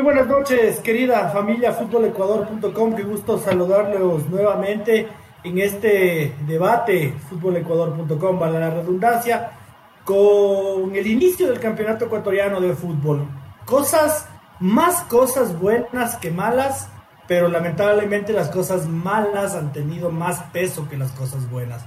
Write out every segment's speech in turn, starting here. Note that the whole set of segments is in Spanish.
Muy buenas noches, querida familia futbolecuador.com. Qué gusto saludarlos nuevamente en este debate futbolecuador.com, vale la redundancia, con el inicio del campeonato ecuatoriano de fútbol. Cosas, más cosas buenas que malas, pero lamentablemente las cosas malas han tenido más peso que las cosas buenas.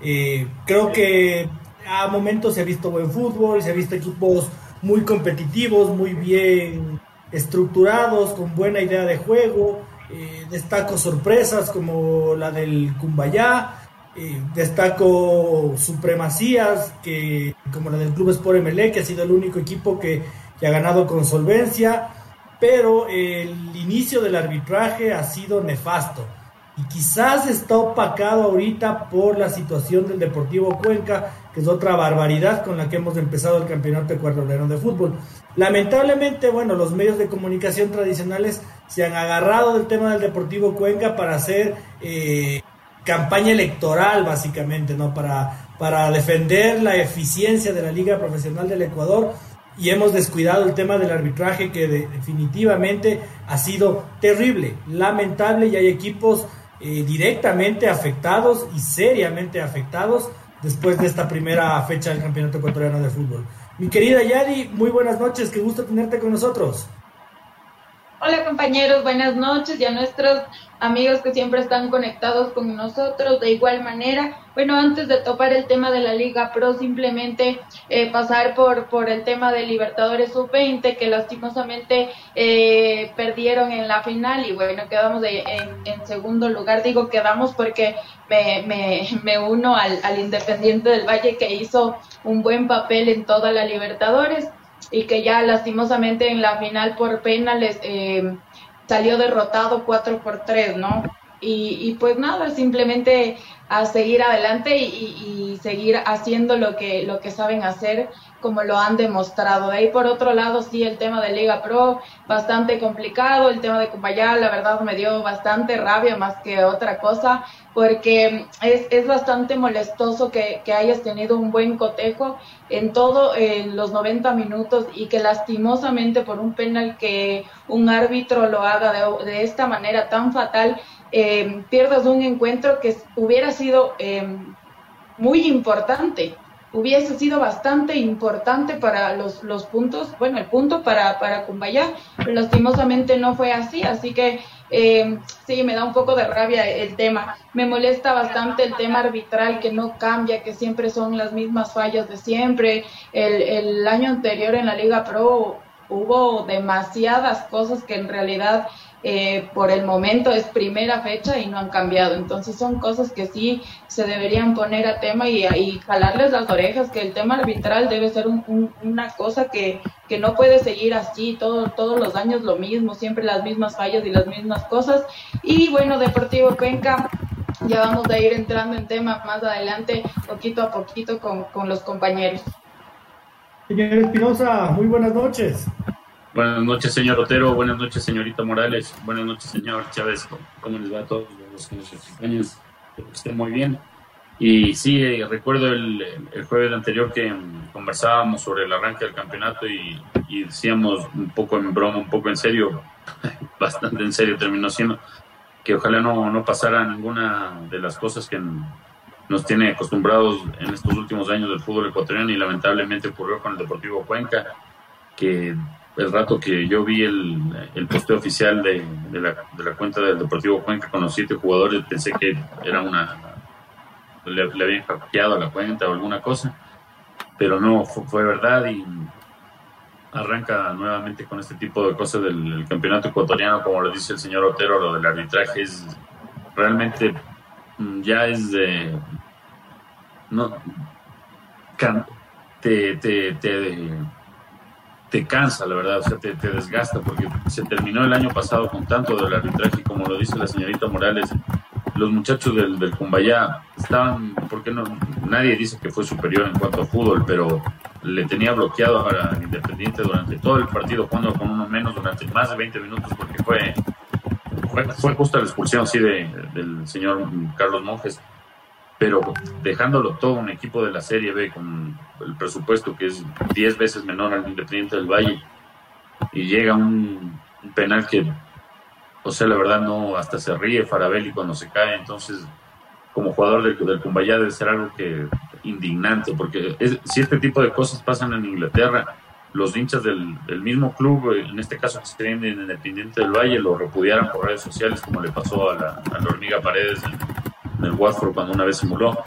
Eh, creo que a momentos se ha visto buen fútbol, se ha visto equipos muy competitivos, muy bien estructurados, con buena idea de juego. Eh, destaco sorpresas como la del Cumbayá. Eh, destaco supremacías que, como la del Club Sport MLE, que ha sido el único equipo que, que ha ganado con solvencia. Pero el inicio del arbitraje ha sido nefasto y quizás está opacado ahorita por la situación del Deportivo Cuenca, que es otra barbaridad con la que hemos empezado el campeonato ecuatoriano de fútbol. Lamentablemente, bueno, los medios de comunicación tradicionales se han agarrado del tema del Deportivo Cuenca para hacer eh, campaña electoral, básicamente, ¿no? Para, para defender la eficiencia de la Liga Profesional del Ecuador y hemos descuidado el tema del arbitraje que definitivamente ha sido terrible, lamentable y hay equipos eh, directamente afectados y seriamente afectados después de esta primera fecha del Campeonato Ecuatoriano de Fútbol. Mi querida Yadi, muy buenas noches, qué gusto tenerte con nosotros. Hola compañeros, buenas noches y a nuestros amigos que siempre están conectados con nosotros de igual manera. Bueno, antes de topar el tema de la Liga Pro, simplemente eh, pasar por, por el tema de Libertadores Sub-20 que lastimosamente eh, perdieron en la final y bueno, quedamos en, segundo lugar. Digo quedamos porque me, me, me uno al, al Independiente del Valle que hizo un buen papel en toda la Libertadores y que ya lastimosamente en la final por penales eh, salió derrotado 4 por 3, ¿no? Y, y, pues nada, simplemente a seguir adelante y, seguir haciendo lo que, lo que saben hacer como lo han demostrado. De ahí por otro lado, sí, el tema de Liga Pro, bastante complicado, el tema de Cupayá, la verdad me dio bastante rabia más que otra cosa, porque es, es bastante molestoso que, que, hayas tenido un buen cotejo en todo en los 90 minutos y que lastimosamente por un penal que un árbitro lo haga de, de esta manera tan fatal, eh, pierdas un encuentro que hubiera sido eh, muy importante hubiese sido bastante importante para los, los puntos, bueno, el punto para, para Cumbayá, lastimosamente no fue así, así que eh, sí, me da un poco de rabia el tema. Me molesta bastante el tema arbitral que no cambia, que siempre son las mismas fallas de siempre. El, el año anterior en la Liga Pro hubo demasiadas cosas que en realidad eh, por el momento es primera fecha y no han cambiado. Entonces son cosas que sí se deberían poner a tema y, jalarles las orejas, que el tema arbitral debe ser una cosa que, que no puede seguir así todo, todos los años lo mismo, siempre las mismas fallas y las mismas cosas. Y bueno, Deportivo Cuenca ya vamos a ir entrando en tema más adelante, poquito a poquito con, con los compañeros. Señor Espinosa, muy buenas noches. Buenas noches, señor Otero. Buenas noches, señorita Morales. Buenas noches, señor Chávez. ¿Cómo les va a todos los que nos acompañan? Espero que estén muy bien. Y sí, eh, recuerdo el, el, jueves anterior que conversábamos sobre el arranque del campeonato y, y, decíamos un poco en broma, un poco en serio, bastante en serio terminó siendo, que ojalá no, no pasara ninguna de las cosas que nos tiene acostumbrados en estos últimos años del fútbol ecuatoriano y lamentablemente ocurrió con el Deportivo Cuenca, que el rato que yo vi el, el posteo oficial de, de, la, de, la, cuenta del Deportivo Cuenca con los siete jugadores, pensé que era una. le, habían hackeado la cuenta o alguna cosa, pero no, fue, verdad y arranca nuevamente con este tipo de cosas del campeonato ecuatoriano, como lo dice el señor Otero, lo del arbitraje es realmente mm, ya es de. No. Te, te, te te cansa, la verdad, o sea, te, te, desgasta, porque se terminó el año pasado con tanto del arbitraje, como lo dice la señorita Morales, los muchachos del, del Cumbayá estaban, porque no, nadie dice que fue superior en cuanto a fútbol, pero le tenía bloqueado a Independiente durante todo el partido, jugando con uno menos durante más de 20 minutos, porque fue, fue, fue justa la expulsión sí, de, del señor Carlos Monjes, pero dejándolo todo un equipo de la Serie B con el presupuesto que es 10 veces menor al Independiente del Valle, y llega un, penal que o sea, la verdad no, hasta se ríe Farabelli cuando se cae, entonces como jugador del, del Cumbayá debe ser algo que indignante, porque si este tipo de cosas pasan en Inglaterra, los hinchas del, mismo club, en este caso que se en Independiente del Valle, lo repudiaron por redes sociales, como le pasó a la, a la hormiga Paredes en, en, el Watford cuando una vez simuló.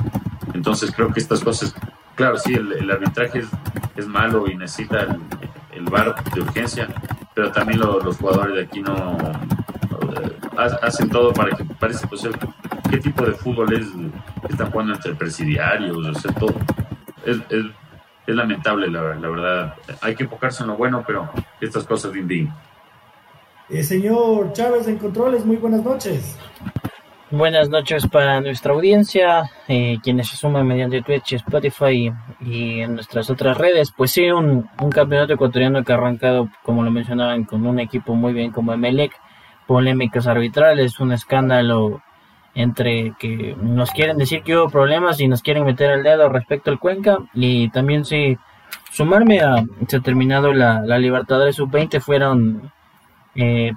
Entonces creo que estas cosas, claro, sí, el, arbitraje es, malo y necesita el, VAR de urgencia, pero también lo, los jugadores de aquí no, hacen todo para que parece pues qué tipo de fútbol es están jugando entre presidiarios o sea, todo es, es, lamentable la, verdad. Hay que enfocarse en lo bueno pero estas cosas indignan eh, señor Chávez en controles muy buenas noches Buenas noches para nuestra audiencia, eh, quienes se suman mediante Twitch, Spotify y en nuestras otras redes. Pues sí, un, campeonato ecuatoriano que ha arrancado, como lo mencionaban, con un equipo muy bien como Emelec, polémicas arbitrales, un escándalo entre que nos quieren decir que hubo problemas y nos quieren meter el dedo respecto al Cuenca y también sí sumarme a se ha terminado la, la Libertadores sub-20 fueron eh,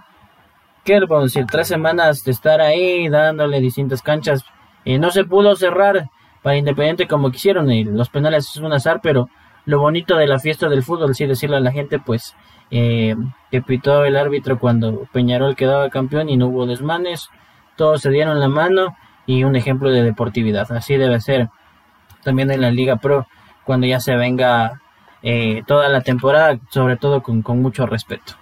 qué le tres semanas de estar ahí dándole distintas canchas eh, no se pudo cerrar para Independiente como quisieron y los penales es un azar pero lo bonito de la fiesta del fútbol sí decirle a la gente pues eh, que pitó el árbitro cuando Peñarol quedaba campeón y no hubo desmanes, todos se dieron la mano y un ejemplo de deportividad. Así debe ser también en la Liga Pro cuando ya se venga eh, toda la temporada, sobre todo con mucho respeto.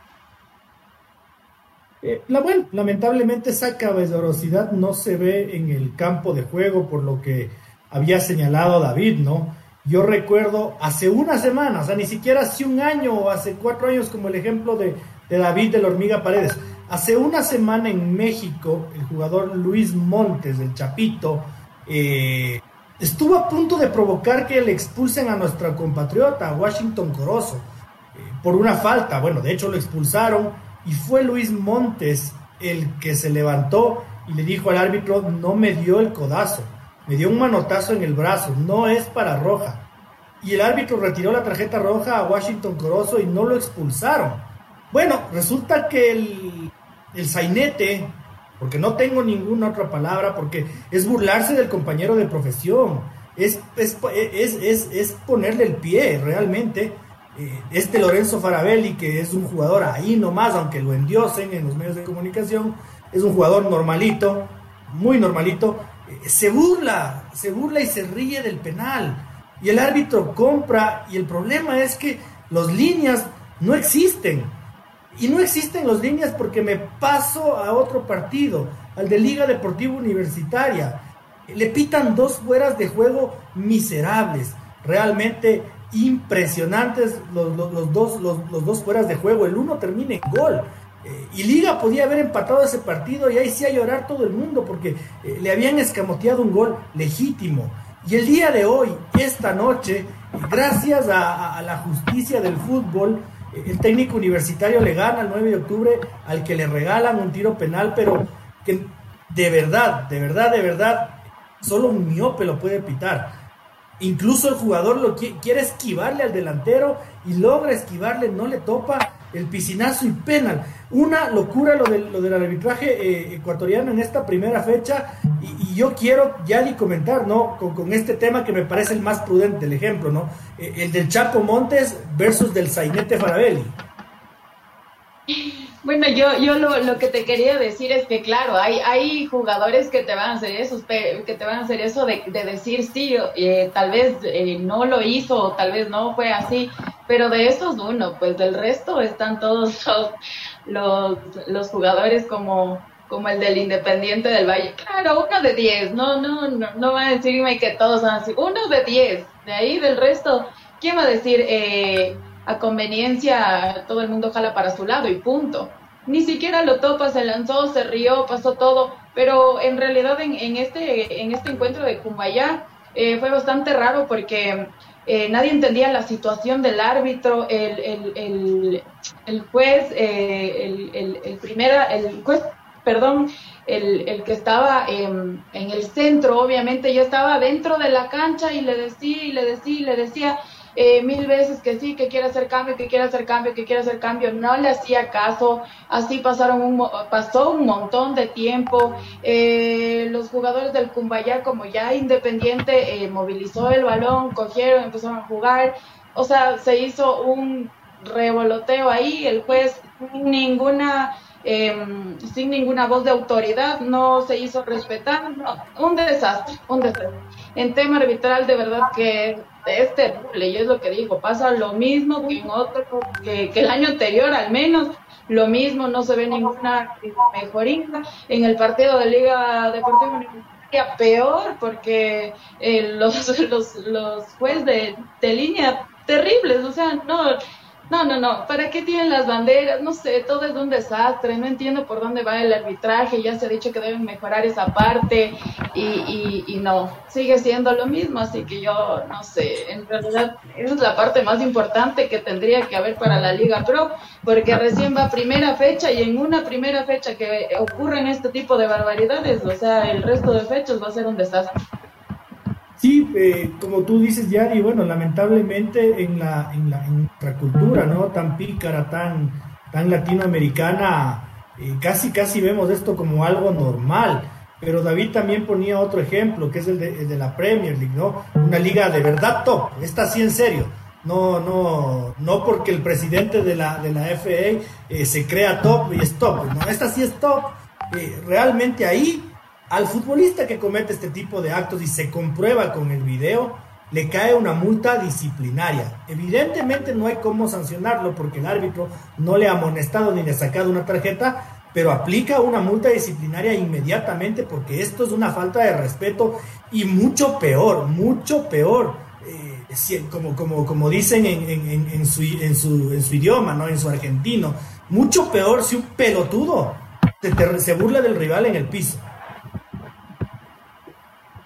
Eh, la, bueno, lamentablemente esa caballerosidad no se ve en el campo de juego por lo que había señalado David, ¿no? Yo recuerdo hace una semana, o sea, ni siquiera hace un año o hace cuatro años, como el ejemplo de, David de la Hormiga Paredes. Hace una semana en México, el jugador Luis Montes, del Chapito, eh, estuvo a punto de provocar que le expulsen a nuestra compatriota, Washington Corozo, eh, por una falta. Bueno, de hecho lo expulsaron y fue Luis Montes el que se levantó y le dijo al árbitro, no me dio el codazo me dio un manotazo en el brazo, no es para roja. Y el árbitro retiró la tarjeta roja a Washington Corozo y no lo expulsaron. Bueno, resulta que el, el sainete, porque no tengo ninguna otra palabra, porque es burlarse del compañero de profesión, es, es, es, es, es ponerle el pie realmente. Eh, este Lorenzo Farabelli, que es un jugador ahí nomás, aunque lo endiosen en los medios de comunicación, es un jugador normalito, muy normalito, se burla, se burla y se ríe del penal. Y el árbitro compra y el problema es que los líneas no existen. Y no existen los líneas porque me paso a otro partido, al de Liga Deportiva Universitaria. Le pitan dos fueras de juego miserables, realmente impresionantes los, los, dos, los, dos fueras de juego. El uno termina en gol. Eh, y Liga podía haber empatado ese partido y ahí sí a llorar todo el mundo porque eh, le habían escamoteado un gol legítimo. Y el día de hoy, esta noche, gracias a, a la justicia del fútbol, eh, el técnico universitario le gana el 9 de octubre al que le regalan un tiro penal, pero que de verdad, de verdad, de verdad, solo un miope lo puede pitar. Incluso el jugador lo quiere esquivarle al delantero y logra esquivarle, no le topa el piscinazo y penal. Una locura lo, de, lo del arbitraje eh, ecuatoriano en esta primera fecha y, yo quiero ya ni comentar, ¿no? Con, con, este tema que me parece el más prudente, el ejemplo, ¿no? Eh, el del Chapo Montes versus del Sainete Farabelli. Bueno, yo, yo lo, lo, que te quería decir es que, claro, hay, hay jugadores que te van a hacer eso, que te van a hacer eso de, de decir sí, eh, tal vez eh, no lo hizo, o tal vez no fue así, pero de esos uno, pues del resto están todos los, los, los jugadores como, como el del Independiente del Valle. Claro, uno de diez, no, no, no, no va a decirme que todos son así, uno de diez, de ahí del resto, ¿quién va a decir? Eh, a conveniencia todo el mundo jala para su lado y punto. Ni siquiera lo topa, se lanzó, se rió, pasó todo. pero en realidad en, en este, en este encuentro de Cumbayá eh, fue bastante raro porque eh, nadie entendía la situación del árbitro, el, el, el, juez, eh, el, primera, el juez, perdón, el, que estaba en, en el centro, obviamente, yo estaba dentro de la cancha y le decía y le decía y le decía, eh, mil veces que sí, que quiere hacer cambio, que quiere hacer cambio, que quiere hacer cambio, no le hacía caso, así pasaron un, pasó un montón de tiempo, eh, los jugadores del Cumbayá como ya independiente eh, movilizó el balón, cogieron, empezaron a jugar, o sea, se hizo un revoloteo ahí, el juez ninguna em, sin ninguna voz de autoridad, no se hizo respetar, un desastre, un desastre. En tema arbitral, de verdad que es terrible, y es lo que digo, pasa lo mismo que en otro, que, el año anterior al menos, lo mismo, no se ve ninguna mejoría. En el partido de Liga Deportiva Universitaria, peor, porque eh, los, los, los jueces de, de línea terribles, o sea, no, no, no, no. ¿Para qué tienen las banderas? No sé, todo es un desastre. No entiendo por dónde va el arbitraje. Ya se ha dicho que deben mejorar esa parte y, y, no, sigue siendo lo mismo. Así que yo no sé. En realidad, esa es la parte más importante que tendría que haber para la Liga Pro, porque recién va primera fecha y en una primera fecha que ocurren este tipo de barbaridades, o sea, el resto de fechas va a ser un desastre. Sí, eh, como tú dices, Yari, bueno, lamentablemente en la, en la nuestra cultura, ¿no? Tan pícara, tan, tan latinoamericana, eh, casi, casi vemos esto como algo normal. Pero David también ponía otro ejemplo, que es el de, el de la Premier League, ¿no? Una liga de verdad top, esta sí en serio. No, no, no porque el presidente de la, de la FA eh, se crea top y es top, ¿no? Esta sí es top. realmente ahí al futbolista que comete este tipo de actos y se comprueba con el video, le cae una multa disciplinaria. Evidentemente no hay cómo sancionarlo porque el árbitro no le ha amonestado ni le ha sacado una tarjeta, pero aplica una multa disciplinaria inmediatamente porque esto es una falta de respeto y mucho peor, mucho peor. Eh, como, dicen en, su, idioma, ¿no? en su argentino, mucho peor si un pelotudo se burla del rival en el piso.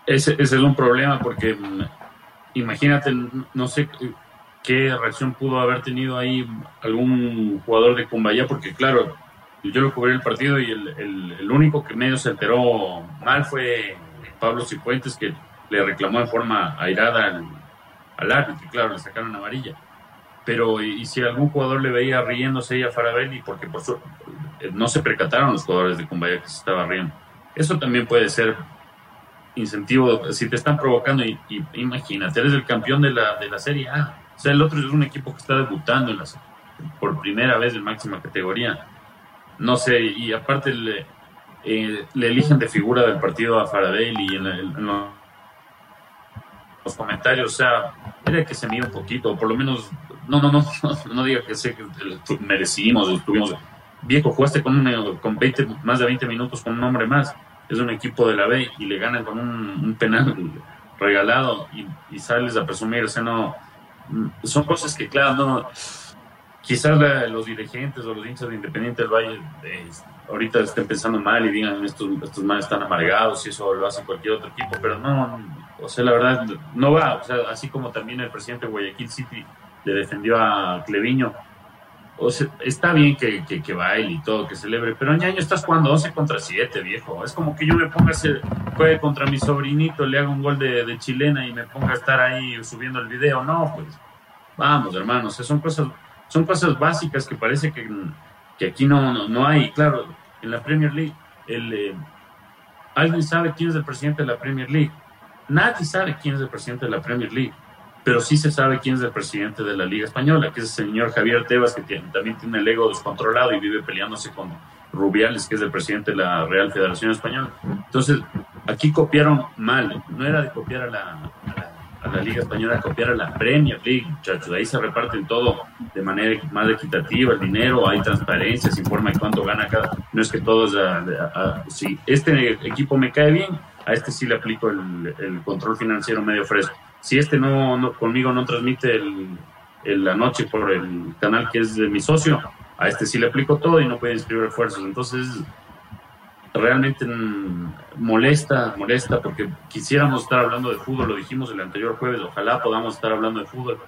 Ese, es un problema porque mm, imagínate, no sé qué reacción pudo haber tenido ahí algún jugador de Cumbaya, porque claro, yo lo cubrí el partido y el, único que medio se enteró mal fue Pablo Cifuentes, que le reclamó de forma airada al, al árbitro, claro, le sacaron amarilla. Pero, y, si algún jugador le veía riéndose ahí a Farabelli, porque por su, eh, no se percataron los jugadores de Cumbaya que se estaba riendo. Eso también puede ser incentivo, si te están provocando, y, imagínate, eres el campeón de la, de la Serie A. O sea, el otro es un equipo que está debutando en la, por primera vez en máxima categoría. No sé, y aparte le, eh, eligen de figura del partido a Faraday y en, los comentarios, o sea, era que se mide un poquito, o por lo menos, no, no, no, no, diga que sé que merecimos, estuvimos, viejo, jugaste con, con 20, más de 20 minutos con un hombre más es un equipo de la B y le ganan con un, penal regalado y, sales a presumir, o sea, no, son cosas que, claro, no, quizás los dirigentes o los hinchas de Independiente del Valle ahorita estén pensando mal y digan, estos, estos males están amargados y eso lo hace cualquier otro equipo, pero no, o sea, la verdad, no va, o sea, así como también el presidente de Guayaquil City le defendió a Cleviño, o sea, está bien que, que, baile y todo, que celebre, pero ñaño estás jugando 11 contra 7, viejo. Es como que yo me ponga a hacer, juegue contra mi sobrinito, le haga un gol de, chilena y me ponga a estar ahí subiendo el video. No, pues vamos, hermanos, son cosas, son cosas básicas que parece que, que aquí no, no, hay. Claro, en la Premier League, el, eh, ¿alguien sabe quién es el presidente de la Premier League? Nadie sabe quién es el presidente de la Premier League pero sí se sabe quién es el presidente de la Liga Española, que es el señor Javier Tebas, que también tiene el ego descontrolado y vive peleándose con Rubiales, que es el presidente de la Real Federación Española. Entonces, aquí copiaron mal, no era de copiar a la, a la, Liga Española, copiar a la Premier League, muchachos. Ahí se reparten todo de manera más equitativa, el dinero, hay transparencia, se informa de cuánto gana cada. No es que todos. si este equipo me cae bien, a este sí le aplico el control financiero medio fresco si este no, conmigo no transmite el, la noche por el canal que es de mi socio, a este sí le aplico todo y no puede inscribir refuerzos. Entonces, realmente mm, molesta, molesta, porque quisiéramos estar hablando de fútbol, lo dijimos el anterior jueves, ojalá podamos estar hablando de fútbol,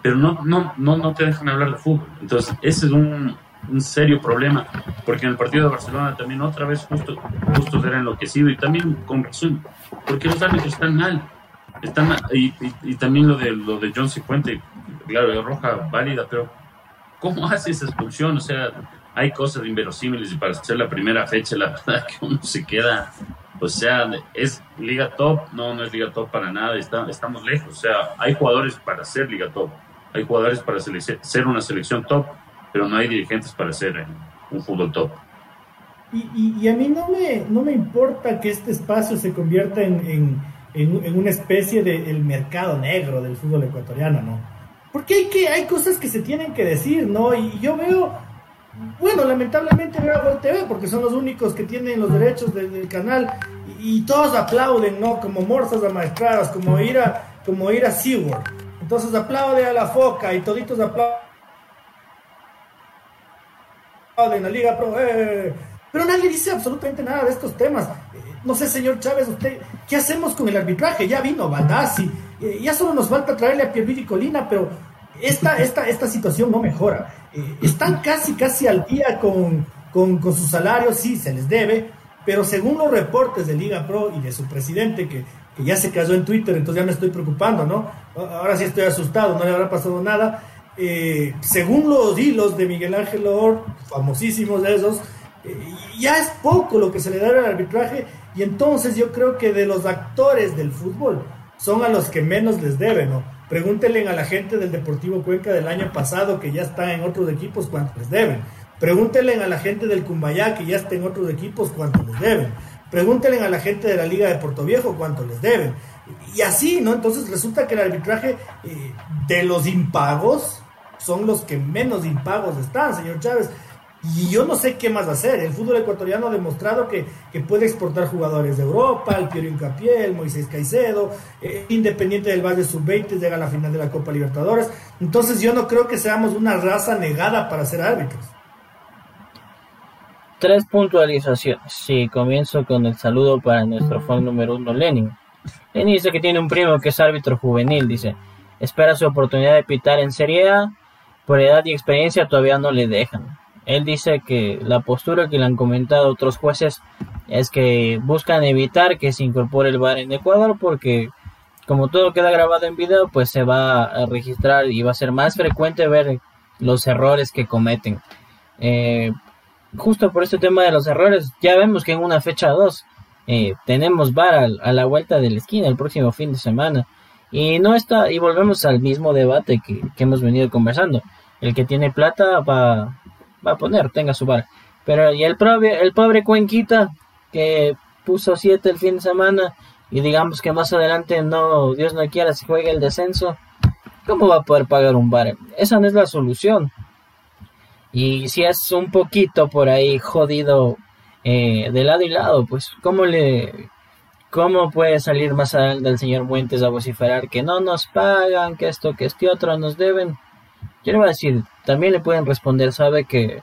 pero no, no, no, no te dejan hablar de fútbol. Entonces, ese es un, un serio problema, porque en el partido de Barcelona también otra vez justo, justo era enloquecido y también con razón, porque los árbitros están mal, están mal, y, y, también lo de, lo de John Cifuente, claro, es roja válida, pero ¿cómo hace esa expulsión? O sea, hay cosas inverosímiles y para hacer la primera fecha, la verdad que uno se queda, o sea, es liga top, no, no es liga top para nada, está, estamos lejos, o sea, hay jugadores para ser liga top, hay jugadores para ser una selección top, pero no hay dirigentes para ser un fútbol top. Y, y, a mí no me, no me importa que este espacio se convierta en, en, en, una especie de el mercado negro del fútbol ecuatoriano, ¿no? Porque hay, que, hay cosas que se tienen que decir, ¿no? Y yo veo bueno, lamentablemente veo Gol TV porque son los únicos que tienen los derechos del, canal y, todos aplauden, ¿no? Como morsas amaestradas, como ir a, como ir a SeaWorld. Entonces aplaude a la foca y toditos aplauden a la Liga Pro. Eh. Pero nadie dice absolutamente nada de estos temas. No sé, señor Chávez, usted, ¿qué hacemos con el arbitraje? Ya vino Baldassi, eh, ya solo nos falta traerle a Pierluigi Colina, pero esta, esta, esta situación no mejora. Eh, están casi, casi al día con, con, con sí, se les debe, pero según los reportes de Liga Pro y de su presidente, que, que ya se casó en Twitter, entonces ya me estoy preocupando, ¿no? Ahora sí estoy asustado, no le habrá pasado nada. Eh, según los hilos de Miguel Ángel Or, famosísimos de esos, ya es poco lo que se le da al arbitraje y entonces yo creo que de los actores del fútbol son a los que menos les deben, ¿no? Pregúntenle a la gente del Deportivo Cuenca del año pasado que ya está en otros equipos cuánto les deben. Pregúntenle a la gente del Cumbayá que ya está en otros equipos cuánto les deben. Pregúntenle a la gente de la Liga de Puerto Viejo cuánto les deben. Y así, ¿no? Entonces resulta que el arbitraje eh, de los impagos son los que menos impagos están, señor Chávez. Y yo no sé qué más hacer. El fútbol ecuatoriano ha demostrado que, puede exportar jugadores de Europa, el Piero Incapié, el Moisés Caicedo, eh, Independiente del Valle Sub-20 llega a la final de la Copa Libertadores. Entonces yo no creo que seamos una raza negada para ser árbitros. Tres puntualizaciones. Sí, comienzo con el saludo para nuestro fan número uno, Lenin. Lenin dice que tiene un primo que es árbitro juvenil, dice. Espera su oportunidad de pitar en Serie A. Por edad y experiencia todavía no le dejan él dice que la postura que le han comentado otros jueces es que buscan evitar que se incorpore el VAR en Ecuador porque como todo queda grabado en video, pues se va a registrar y va a ser más frecuente ver los errores que cometen. Eh, justo por este tema de los errores, ya vemos que en una fecha 2 eh, tenemos VAR a, la vuelta de la esquina el próximo fin de semana. Y no está, y volvemos al mismo debate que, que hemos venido conversando. El que tiene plata va, va a poner, tenga su bar. Pero y el pobre, el pobre Cuenquita que puso 7 el fin de semana y digamos que más adelante no, Dios no quiera, se juegue el descenso, ¿cómo va a poder pagar un bar? Esa no es la solución. Y si es un poquito por ahí jodido eh, de lado y lado, pues ¿cómo le... ¿Cómo puede salir más adelante el señor Muentes a vociferar que no nos pagan, que esto, que este otro nos deben? Yo le voy a decir, también le pueden responder, sabe que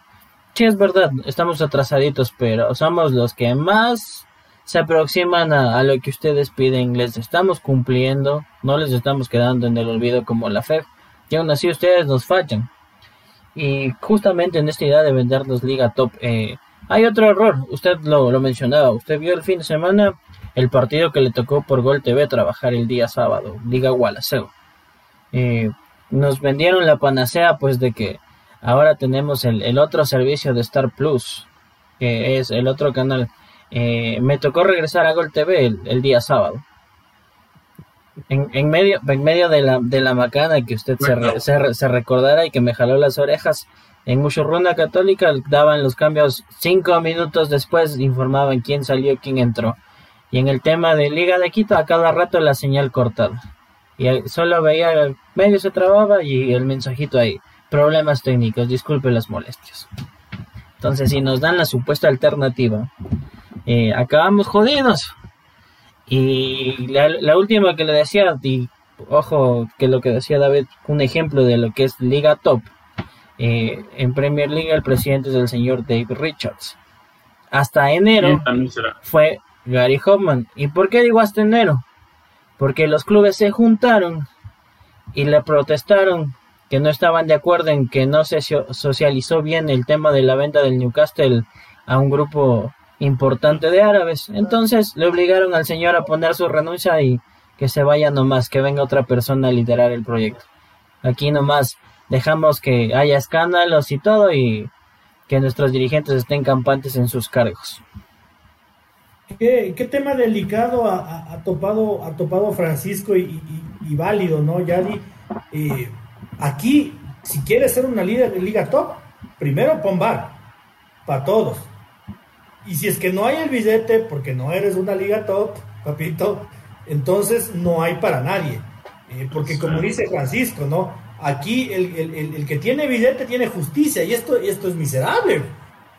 sí es verdad, estamos atrasaditos, pero somos los que más se aproximan a, lo que ustedes piden, les estamos cumpliendo, no les estamos quedando en el olvido como la FEF, y aún así ustedes nos fallan. Y justamente en esta idea de vendernos Liga Top, eh, hay otro error, usted lo, lo, mencionaba, usted vio el fin de semana el partido que le tocó por Gol TV trabajar el día sábado, Liga Gualaceo. Eh, nos vendieron la panacea pues de que ahora tenemos el, otro servicio de Star Plus, que es el otro canal. Eh, me tocó regresar a Gol TV el, día sábado. En, en, medio, en medio de la, de la macana que usted se, se, recordara y que me jaló las orejas, en Muchurruna Católica daban los cambios cinco minutos después, informaban quién salió, quién entró. Y en el tema de Liga de Quito, a cada rato la señal cortada y solo veía medio se trababa y el mensajito ahí problemas técnicos disculpe las molestias entonces si nos dan la supuesta alternativa eh, acabamos jodidos y la, última que le decía y ojo que lo que decía David un ejemplo de lo que es liga top eh, en Premier League el presidente es el señor Dave Richards hasta enero fue Gary Hoffman. ¿Y por qué digo hasta enero? Porque los clubes se juntaron y le protestaron que no estaban de acuerdo en que no se socializó bien el tema de la venta del Newcastle a un grupo importante de árabes. Entonces le obligaron al señor a poner su renuncia y que se vaya nomás, que venga otra persona a liderar el proyecto. Aquí nomás dejamos que haya escándalos y todo y que nuestros dirigentes estén campantes en sus cargos. ¿Qué, tema delicado ha, topado, ha topado Francisco y, válido, ¿no, Yadi? Eh, Aquí, si quieres ser una líder de liga top, primero pon bar, para todos. Y si es que no hay el billete, porque no eres una liga top, papito, entonces no hay para nadie. Eh, porque como dice Francisco, ¿no? Aquí el, que tiene billete tiene justicia y esto, esto es miserable.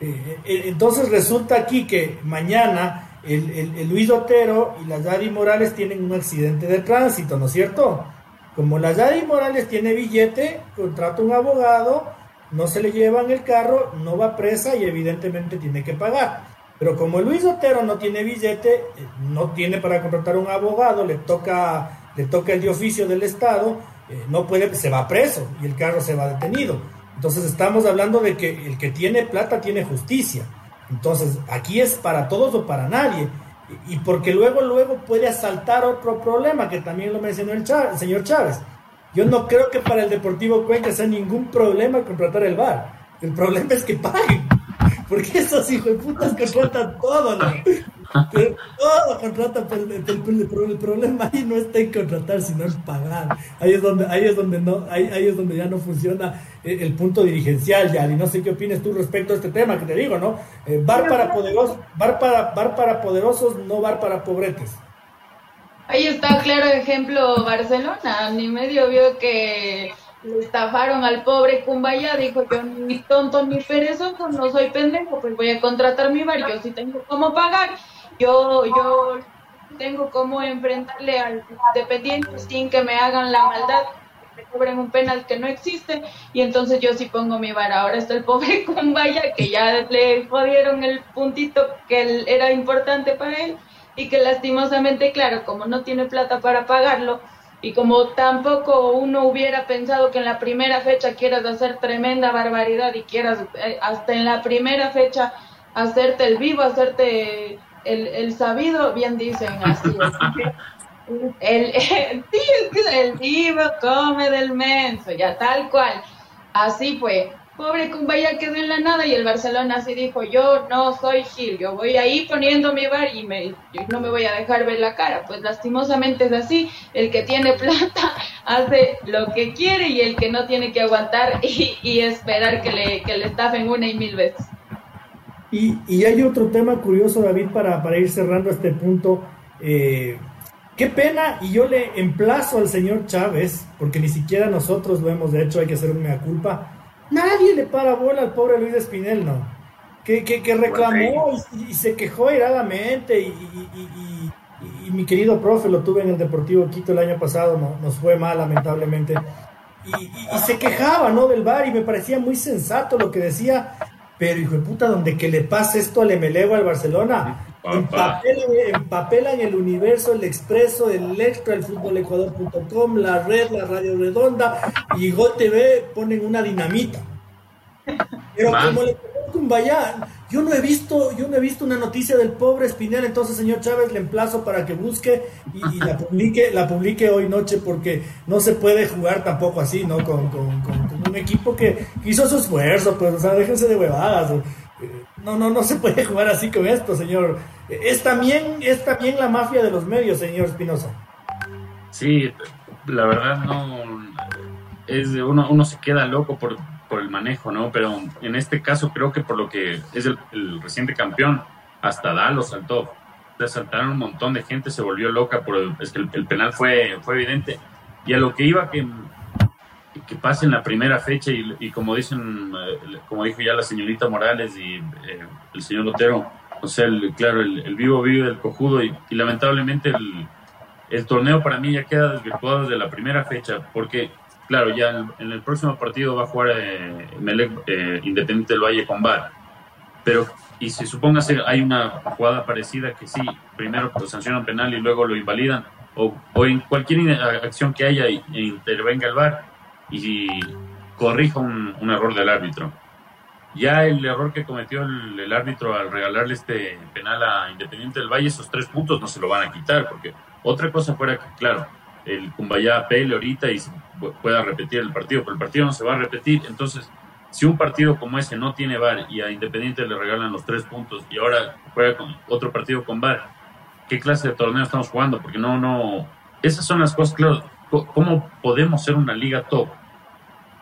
Eh, eh, entonces resulta aquí que mañana el, Luis Otero y la Yadi Morales tienen un accidente de tránsito, ¿no es cierto? Como la Yadi Morales tiene billete, contrata un abogado, no se le llevan el carro, no va presa y evidentemente tiene que pagar. Pero como Luis Otero no tiene billete, eh, no tiene para contratar un abogado, le toca, le toca el de oficio del Estado, eh, no puede, se va preso y el carro se va detenido. Entonces estamos hablando de que el que tiene plata tiene justicia. Entonces aquí es para todos o para nadie y porque luego, luego puede asaltar otro problema que también lo mencionó el, señor Chávez. Yo no creo que para el Deportivo Cuenca sea ningún problema contratar el bar. El problema es que paguen. Porque esos hijos de putas contratan todo, ¿no? Todo contratan, pero el, problema ahí no está en contratar, sino en pagar. Ahí es donde, ahí es donde no, ahí, ahí es donde ya no funciona el, punto dirigencial, ya. Y no sé qué opinas tú respecto a este tema que te digo, ¿no? Eh, bar para poderosos, bar para, bar para poderosos, no bar para pobretes. Ahí está claro ejemplo Barcelona, ni medio vio que le estafaron al pobre Cumbaya, dijo yo ni tonto ni perezoso, no soy pendejo, pues voy a contratar mi bar, yo sí tengo cómo pagar, yo, yo tengo cómo enfrentarle al dependiente sin que me hagan la maldad, me cobren un penal que no existe, y entonces yo sí pongo mi bar. Ahora está el pobre Cumbaya, que ya le jodieron el puntito que era importante para él, y que lastimosamente, claro, como no tiene plata para pagarlo, y como tampoco uno hubiera pensado que en la primera fecha quieras hacer tremenda barbaridad y quieras eh, hasta en la primera fecha hacerte el vivo, hacerte el, el sabido, bien dicen así. el, el, el vivo come del menso, ya tal cual. Así fue pobre Cumbaya quedó en la nada y el Barcelona así dijo, yo no soy Gil, yo voy ahí poniendo mi bar y me, no me voy a dejar ver la cara. Pues lastimosamente es así, el que tiene plata hace lo que quiere y el que no tiene que aguantar y, esperar que le, que le estafen una y mil veces. Y, y hay otro tema curioso, David, para, para ir cerrando este punto. Eh, qué pena, y yo le emplazo al señor Chávez, porque ni siquiera nosotros lo hemos hecho, hay que hacer una culpa Nadie le para bola al pobre Luis Espinel, ¿no? Que, que, reclamó y, se quejó iradamente y, y, mi querido profe lo tuve en el Deportivo Quito el año pasado, no, nos fue mal lamentablemente. Y, se quejaba, ¿no? Del bar y me parecía muy sensato lo que decía, pero hijo de puta, donde que le pase esto al Emelevo al Barcelona, Empapela, en el universo, el expreso, el extra, el fútbolecuador.com, la red, la radio redonda y Gol TV ponen una dinamita. Pero como le un vaya, yo no he visto, yo no he visto una noticia del pobre Espinel, entonces señor Chávez le emplazo para que busque y, la publique, la publique hoy noche porque no se puede jugar tampoco así, ¿no? Con, un equipo que hizo su esfuerzo, pues, o sea, déjense de huevadas. No, no, no se puede jugar así con esto, señor. Es también, es también la mafia de los medios, señor Espinosa. Sí, la verdad no es uno, uno se queda loco por, por el manejo, ¿no? Pero en este caso creo que por lo que es el, reciente campeón, hasta Dalo saltó. Le saltaron un montón de gente, se volvió loca, por es que el, penal fue, fue evidente. Y a lo que iba que que pase en la primera fecha y, como dicen, eh, como dijo ya la señorita Morales y eh, el señor Lotero, o sea, el, claro, el, vivo vive del cojudo y, lamentablemente el, el, torneo para mí ya queda desvirtuado desde la primera fecha porque, claro, ya en, el próximo partido va a jugar eh, Melec, Independiente del Valle con VAR Pero, y si supóngase hay una jugada parecida que sí, primero lo sancionan penal y luego lo invalidan, o, o en cualquier acción que haya e intervenga el VAR y corrija un, un error del árbitro. Ya el error que cometió el, el, árbitro al regalarle este penal a Independiente del Valle, esos tres puntos no se lo van a quitar, porque otra cosa fuera que, claro, el Cumbayá pele ahorita y pueda repetir el partido, pero el partido no se va a repetir. Entonces, si un partido como ese no tiene VAR y a Independiente le regalan los tres puntos y ahora juega con otro partido con VAR, ¿qué clase de torneo estamos jugando? Porque no, no, esas son las cosas, claro, ¿cómo podemos ser una liga top?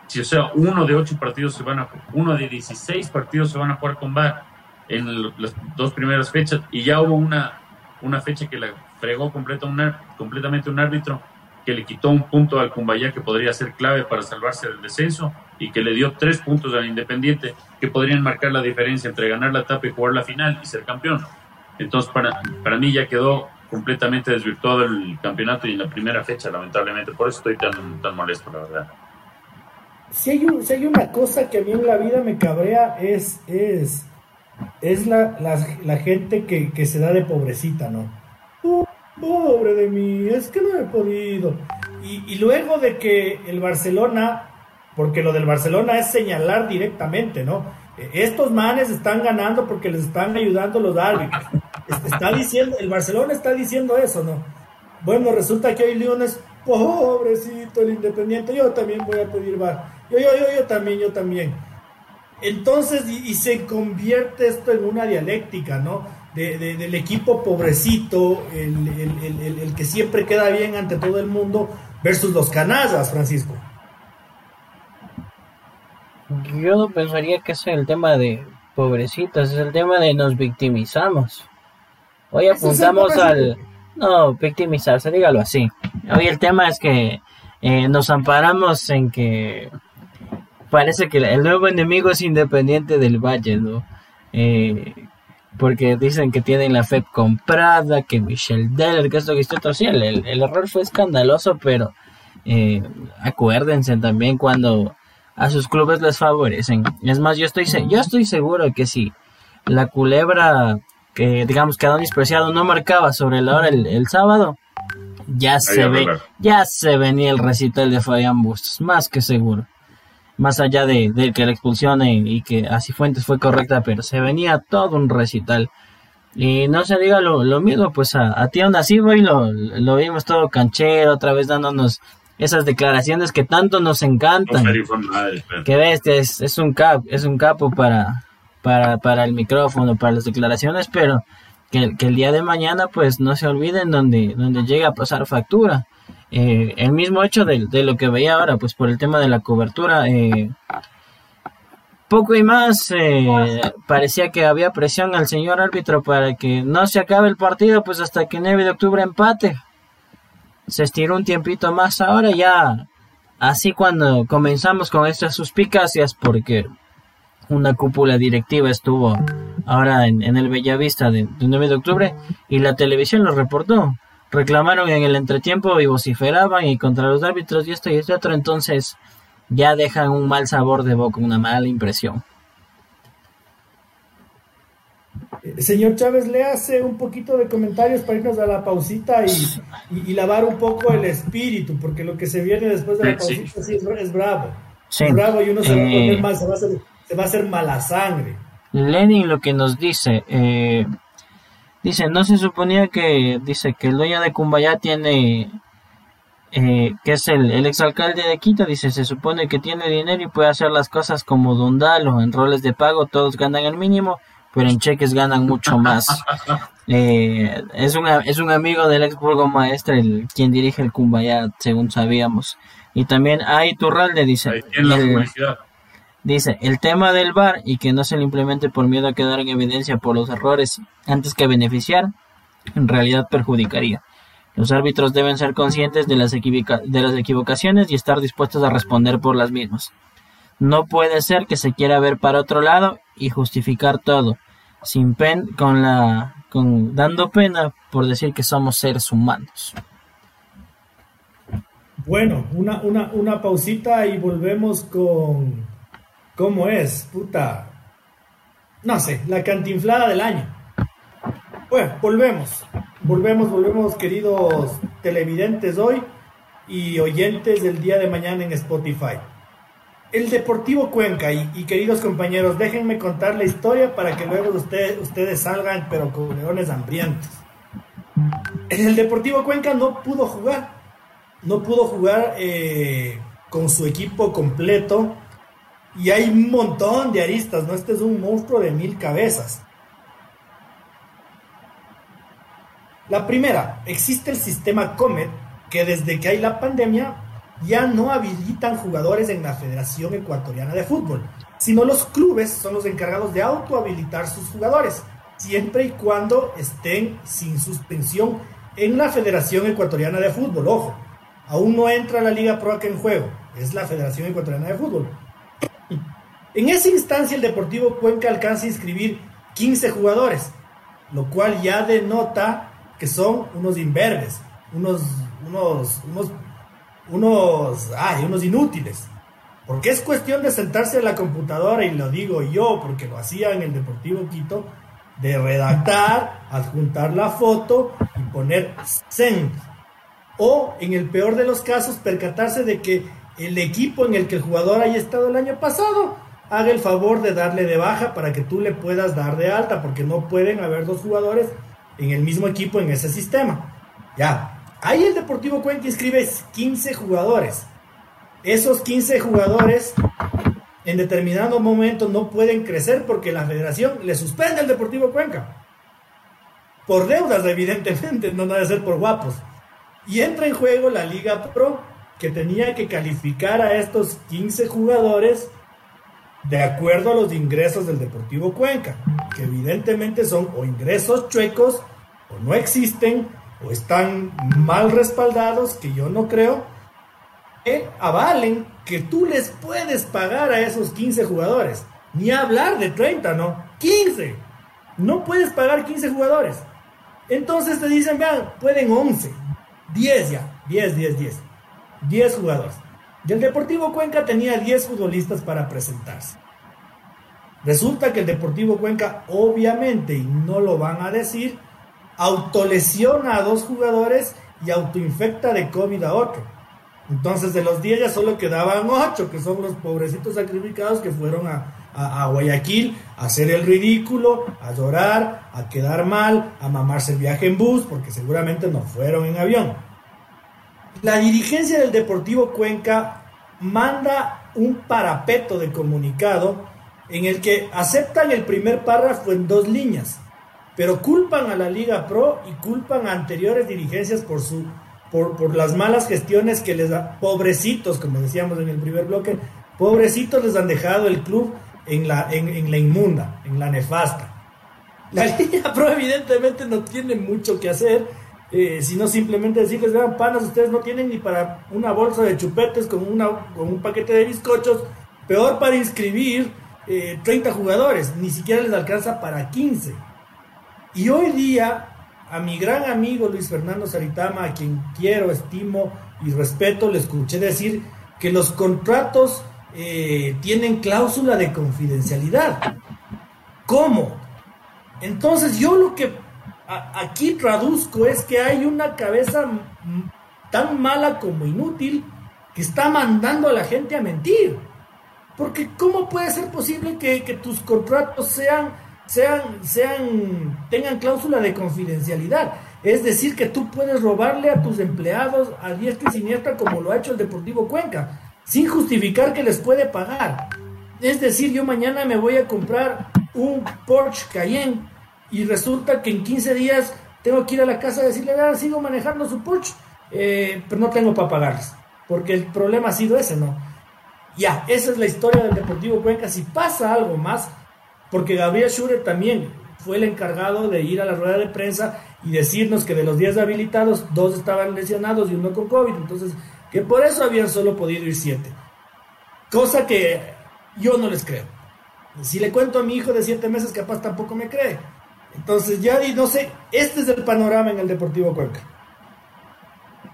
Si, o sea, uno de ocho partidos se van a, uno de 16 partidos se van a jugar con VAR en las dos primeras fechas y ya hubo una, una fecha que la fregó completamente un árbitro que le quitó un punto al Cumbayá que podría ser clave para salvarse del descenso y que le dio tres puntos al Independiente que podrían marcar la diferencia entre ganar la etapa y jugar la final y ser campeón. Entonces, para, para mí ya quedó completamente desvirtuado el campeonato y en la primera fecha, lamentablemente. Por eso estoy tan, tan molesto, la verdad. Si hay, un, si hay una cosa que a mí en la vida me cabrea es, es, es la, la, la gente que, que se da de pobrecita, ¿no? Pobre de mí, es que no he podido. Y, luego de que el Barcelona, porque lo del Barcelona es señalar directamente, ¿no? Estos manes están ganando porque les están ayudando los árbitros. Está diciendo, el Barcelona está diciendo eso, ¿no? Bueno, resulta que hoy León pobrecito el Independiente, yo también voy a pedir bar. Yo, yo, yo, yo también, yo también. Entonces, y, y se convierte esto en una dialéctica, ¿no? De, de, del equipo pobrecito, el, el, el, el, que siempre queda bien ante todo el mundo, versus los canallas, Francisco. Yo no pensaría que es el tema de pobrecitos, es el tema de nos victimizamos. Hoy apuntamos al... No, victimizarse, dígalo así. Hoy el tema es que eh, nos amparamos en que parece que el nuevo enemigo es independiente del Valle, ¿no? Eh, porque dicen que tienen la FED comprada, que Michelle Deller, que esto, que esto, sí, el, el, error fue escandaloso, pero eh, acuérdense también cuando a sus clubes les favorecen. Es más, yo estoy, yo estoy seguro que si la culebra que digamos que Adonis Preciado no marcaba sobre la hora el, el sábado, ya se ve, ya se venía el recital de Fabián Bustos, más que seguro más allá de, de, que la expulsión y que así Fuentes fue correcta, pero se venía todo un recital. Y no se diga lo, lo mismo, pues a, a Tío Nasibo y lo, lo vimos todo canchero, otra vez dándonos esas declaraciones que tanto nos encantan. Que bestia, es, es un cap, es un capo para, para, para el micrófono, para las declaraciones, pero que, que el día de mañana pues no se olviden donde, donde llega a pasar factura. Eh, el mismo hecho de, lo que veía ahora, pues por el tema de la cobertura, eh, poco y más eh, parecía que había presión al señor árbitro para que no se acabe el partido, pues hasta que 9 de octubre empate. Se estiró un tiempito más ahora, ya así cuando comenzamos con estas suspicacias, porque una cúpula directiva estuvo ahora en, en el Bellavista de, de 9 de octubre y la televisión lo reportó reclamaron en el entretiempo y vociferaban y contra los árbitros y esto y esto otro, entonces ya dejan un mal sabor de boca, una mala impresión. Eh, señor Chávez, le hace un poquito de comentarios para irnos a la pausita y, y, y lavar un poco el espíritu, porque lo que se viene después de la pausita sí, es, es, bravo. Sí. Es bravo y uno se va a poner mal, se va a hacer, se va a hacer mala sangre. Lenin lo que nos dice, eh, Dice, no se suponía que, dice que el dueño de Cumbayá tiene, eh, que es el, el exalcalde de Quito, dice, se supone que tiene dinero y puede hacer las cosas como Dundalo, en roles de pago todos ganan el mínimo, pero en cheques ganan mucho más. eh, es, una, es un amigo del ex burgomaestre, el, quien dirige el Cumbayá, según sabíamos. Y también hay Turralde, dice. Ahí tiene la el-. Dice, el tema del VAR y que no se le implemente por miedo a quedar en evidencia por los errores antes que beneficiar, en realidad perjudicaría. Los árbitros deben ser conscientes de las, de las equivocaciones y estar dispuestos a responder por las mismas. No puede ser que se quiera ver para otro lado y justificar todo, sin pen, con la, con, dando pena por decir que somos seres humanos. Bueno, una, una, una pausita y volvemos con. ¿Cómo es? Puta. no sé, la cantinflada del año. Bueno, volvemos. Volvemos, volvemos, queridos televidentes hoy y oyentes del día de mañana en Spotify. El Deportivo Cuenca y, queridos compañeros, déjenme contar la historia para que luego ustedes, salgan, pero con leones hambrientos. El Deportivo Cuenca no pudo jugar, no pudo jugar eh, con su equipo completo y hay un montón de aristas, ¿no? Este es un monstruo de mil cabezas. La primera, existe el sistema Comet, que desde que hay la pandemia ya no habilitan jugadores en la Federación Ecuatoriana de Fútbol, sino los clubes son los encargados de autohabilitar sus jugadores, siempre y cuando estén sin suspensión en la Federación Ecuatoriana de Fútbol. Ojo, aún no entra la Liga Pro en juego, es la Federación Ecuatoriana de Fútbol. En esa instancia el Deportivo Cuenca alcanza a inscribir 15 jugadores, lo cual ya denota que son unos imberbes, unos, unos, unos, unos, ay, unos inútiles. Porque es cuestión de sentarse a la computadora, y lo digo yo, porque lo hacía en el Deportivo Quito, de redactar, adjuntar la foto y poner send. O, en el peor de los casos, percatarse de que el equipo en el que el jugador haya estado el año pasado haga el favor de darle de baja para que tú le puedas dar de alta, porque no pueden haber dos jugadores en el mismo equipo en ese sistema. Ya, ahí el Deportivo Cuenca inscribe 15 jugadores. Esos 15 jugadores en determinado momento no pueden crecer porque la federación le suspende al Deportivo Cuenca. Por deudas, evidentemente, no debe ser por guapos. Y entra en juego la Liga Pro, que tenía que calificar a estos 15 jugadores de acuerdo a los ingresos del Deportivo Cuenca, que evidentemente son o ingresos chuecos, o no existen, o están mal respaldados, que yo no creo, que avalen que tú les puedes pagar a esos 15 jugadores. Ni hablar de 30, ¿no? 15. No puedes pagar 15 jugadores. Entonces te dicen, vean, pueden 11, 10 ya, 10, 10, 10. 10 jugadores. Y el Deportivo Cuenca tenía 10 futbolistas para presentarse. Resulta que el Deportivo Cuenca, obviamente, y no lo van a decir, autolesiona a dos jugadores y autoinfecta de COVID a otro. Entonces de los 10 ya solo quedaban 8, que son los pobrecitos sacrificados que fueron a, a, Guayaquil a hacer el ridículo, a llorar, a quedar mal, a mamarse el viaje en bus, porque seguramente no fueron en avión. La dirigencia del Deportivo Cuenca manda un parapeto de comunicado en el que aceptan el primer párrafo en dos líneas, pero culpan a la Liga Pro y culpan a anteriores dirigencias por su por, las malas gestiones que les da, pobrecitos, como decíamos en el primer bloque, pobrecitos les han dejado el club en la, en, la inmunda, en la nefasta. La Liga Pro evidentemente no tiene mucho que hacer eh, sino simplemente decirles, vean, panas, ustedes no tienen ni para una bolsa de chupetes con, una, un paquete de bizcochos, peor para inscribir 30 eh, jugadores, ni siquiera les alcanza para 15. Y hoy día, a mi gran amigo Luis Fernando Saritama, a quien quiero, estimo y respeto, le escuché decir que los contratos eh, tienen cláusula de confidencialidad. ¿Cómo? Entonces yo lo que aquí traduzco es que hay una cabeza tan mala como inútil que está mandando a la gente a mentir. Porque ¿cómo puede ser posible que, tus contratos sean, sean, sean, tengan cláusula de confidencialidad? Es decir, que tú puedes robarle a tus empleados a diestra y siniestra como lo ha hecho el Deportivo Cuenca, sin justificar que les puede pagar. Es decir, yo mañana me voy a comprar un Porsche Cayenne y resulta que en 15 días tengo que ir a la casa a decirle, ah, sigo manejando su Porsche, eh, pero no tengo para pagarles, porque el problema ha sido ese, ¿no? Ya, esa es la historia del Deportivo Cuenca. Si pasa algo más, porque Gabriel Schurer también fue el encargado de ir a la rueda de prensa y decirnos que de los 10 habilitados, dos estaban lesionados y uno con COVID, entonces que por eso habían solo podido ir 7. Cosa que yo no les creo. Si le cuento a mi hijo de 7 meses, capaz tampoco me cree. Entonces ya no sé, este es el panorama en el Deportivo Cuenca.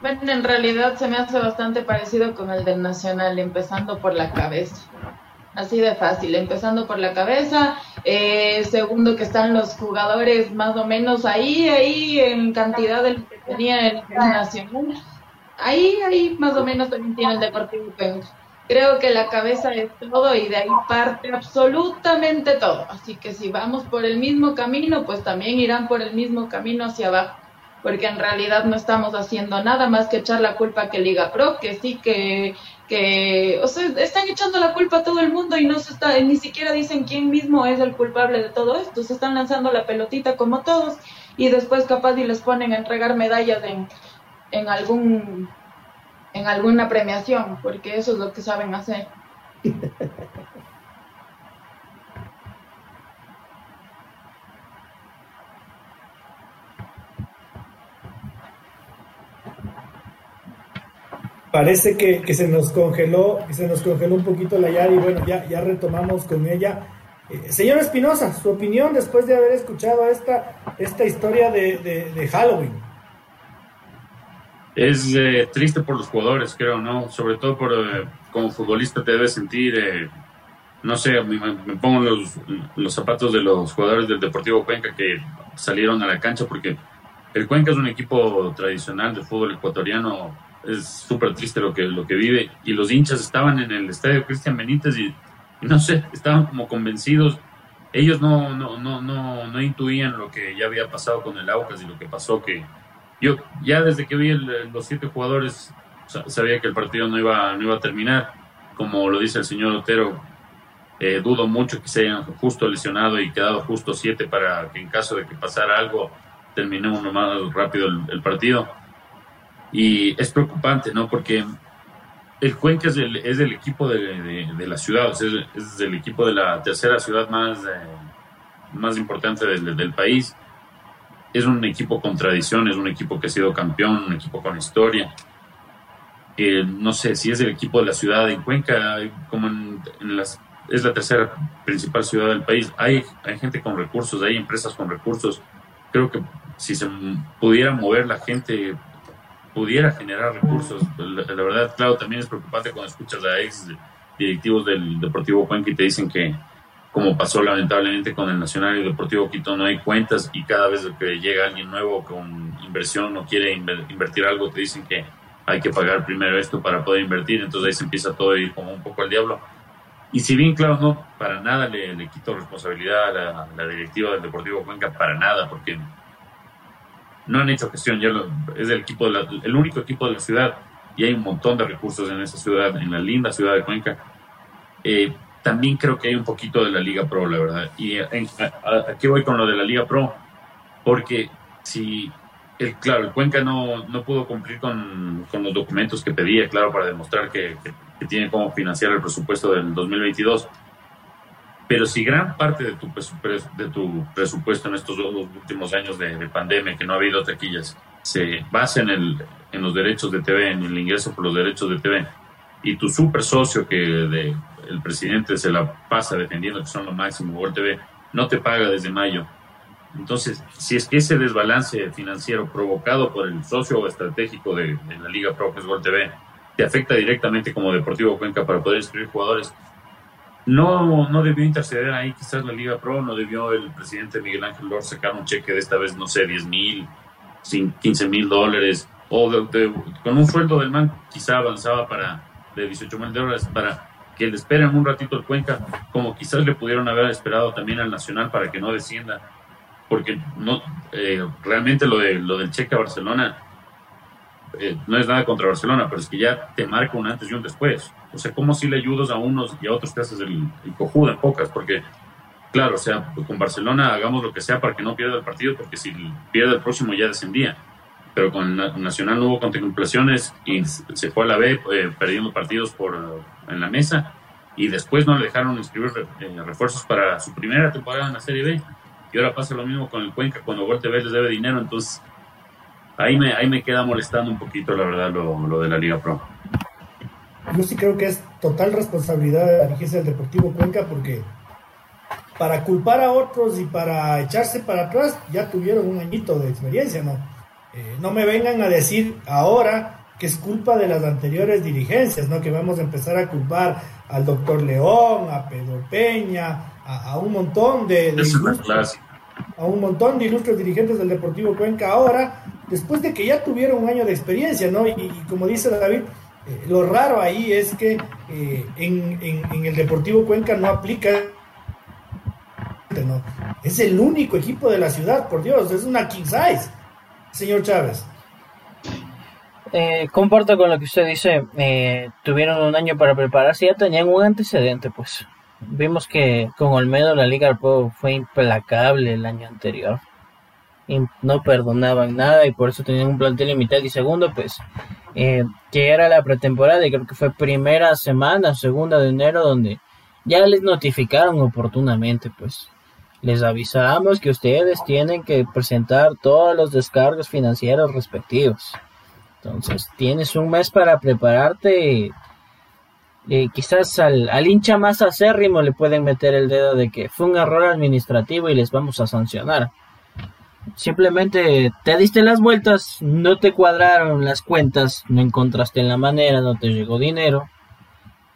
Bueno, en realidad se me hace bastante parecido con el del Nacional, empezando por la cabeza. Así de fácil, empezando por la cabeza, eh, segundo que están los jugadores más o menos ahí, ahí en cantidad de lo que tenía el nacional. Ahí, ahí más o menos también tiene el Deportivo Cuenca. Creo que la cabeza es todo y de ahí parte absolutamente todo. Así que si vamos por el mismo camino, pues también irán por el mismo camino hacia abajo. Porque en realidad no estamos haciendo nada más que echar la culpa que Liga Pro, que sí que, que, o sea, están echando la culpa a todo el mundo y no se está, ni siquiera dicen quién mismo es el culpable de todo esto. Se están lanzando la pelotita como todos y después capaz y les ponen a entregar medallas en, en algún en alguna premiación, porque eso es lo que saben hacer. Parece que, se nos congeló, que se nos congeló un poquito la Yari, bueno, ya, ya retomamos con ella. Eh, señor Espinosa, su opinión después de haber escuchado esta, esta historia de, de Halloween. Es eh, triste por los jugadores, creo, ¿no? Sobre todo por, eh, como futbolista te debes sentir, eh, no sé, me, pongo los, los, zapatos de los jugadores del Deportivo Cuenca que salieron a la cancha porque el Cuenca es un equipo tradicional de fútbol ecuatoriano, es súper triste lo que, lo que vive. Y los hinchas estaban en el estadio Cristian Benítez y, no sé, estaban como convencidos. Ellos no, no, no, no, no intuían lo que ya había pasado con el Aucas y lo que pasó que yo ya desde que vi los siete jugadores sabía que el partido no iba, no iba a terminar. Como lo dice el señor Otero, eh, dudo mucho que se hayan justo lesionado y quedado justo siete para que en caso de que pasara algo terminemos más rápido el, partido. Y es preocupante, ¿no? Porque el Cuenca es el, es el equipo de, de, la ciudad, es, es, el equipo de la tercera ciudad más, eh, más importante del, del país es un equipo con tradición, es un equipo que ha sido campeón, un equipo con historia. Eh, no sé si es el equipo de la ciudad de Cuenca, como en, las, es la tercera principal ciudad del país. Hay, gente con recursos, hay empresas con recursos. Creo que si se pudiera mover la gente, pudiera generar recursos. La, la verdad, claro, también es preocupante cuando escuchas a ex directivos del Deportivo Cuenca y te dicen que como pasó lamentablemente con el Nacional y Deportivo Quito, no hay cuentas y cada vez que llega alguien nuevo con inversión o quiere invertir algo, te dicen que hay que pagar primero esto para poder invertir, entonces ahí se empieza todo a ir como un poco al diablo. Y si bien, claro, no, para nada le, quito responsabilidad a la, directiva del Deportivo Cuenca, para nada, porque no han hecho gestión, ya es el, equipo de el único equipo de la ciudad y hay un montón de recursos en esa ciudad, en la linda ciudad de Cuenca. Eh, también creo que hay un poquito de la Liga Pro, la verdad. Y aquí voy con lo de la Liga Pro, porque si, el, claro, el Cuenca no, no pudo cumplir con, con, los documentos que pedía, claro, para demostrar que, tiene cómo financiar el presupuesto del 2022. Pero si gran parte de tu, de tu presupuesto en estos dos últimos años de, de pandemia, que no ha habido taquillas, se basa en, el, en los derechos de TV, en el ingreso por los derechos de TV, y tu super socio que el presidente se la pasa defendiendo que son lo máximo, World TV no te paga desde mayo. Entonces, si es que ese desbalance financiero provocado por el socio estratégico de, la Liga Pro, que es World TV, te afecta directamente como Deportivo Cuenca para poder inscribir jugadores, no, no debió interceder ahí quizás la Liga Pro, no debió el presidente Miguel Ángel Lor sacar un cheque de esta vez, no sé, 10 mil, 15 mil dólares, o con un sueldo del man quizá avanzaba para de 18 mil dólares para que le esperen un ratito el Cuenca, como quizás le pudieron haber esperado también al Nacional para que no descienda, porque no eh, realmente lo de lo del cheque a Barcelona eh, no es nada contra Barcelona, pero es que ya te marca un antes y un después. O sea, como si le ayudas a unos y a otros te haces el, el cojudo en pocas, porque claro, o sea, con Barcelona hagamos lo que sea para que no pierda el partido, porque si pierde el próximo ya descendía pero con Nacional no hubo contemplaciones y se fue a la B eh, perdiendo partidos por, en la mesa y después no le dejaron inscribir eh, refuerzos para su primera temporada en la Serie B. Y ahora pasa lo mismo con el Cuenca cuando Vuelta B les debe dinero, entonces ahí me, ahí me queda molestando un poquito, la verdad, lo, lo de la Liga Pro. Yo sí creo que es total responsabilidad de la dirigencia del Deportivo Cuenca porque para culpar a otros y para echarse para atrás ya tuvieron un añito de experiencia, ¿no? Eh, no me vengan a decir ahora que es culpa de las anteriores dirigencias, ¿no? Que vamos a empezar a culpar al doctor León, a Pedro Peña, a, un montón de, a un montón de ilustres dirigentes del Deportivo Cuenca ahora, después de que ya tuvieron un año de experiencia, ¿no? Y, como dice David, eh, lo raro ahí es que eh, en, en, el Deportivo Cuenca no aplica ¿no? Es el único equipo de la ciudad, por Dios, es una king size, señor Chávez. Eh, comparto con lo que usted dice, eh, tuvieron un año para prepararse, ya tenían un antecedente, pues. Vimos que con Olmedo la Liga fue implacable el año anterior. Y no perdonaban nada y por eso tenían un plantel limitado. Y segundo, pues, eh, que era la pretemporada y creo que fue primera semana, segunda de enero, donde ya les notificaron oportunamente, pues. Les avisamos que ustedes tienen que presentar todos los descargos financieros respectivos entonces, tienes un mes para prepararte. Y, quizás al, hincha más acérrimo le pueden meter el dedo de que fue un error administrativo y les vamos a sancionar. Simplemente te diste las vueltas, no te cuadraron las cuentas, no encontraste la manera, no te llegó dinero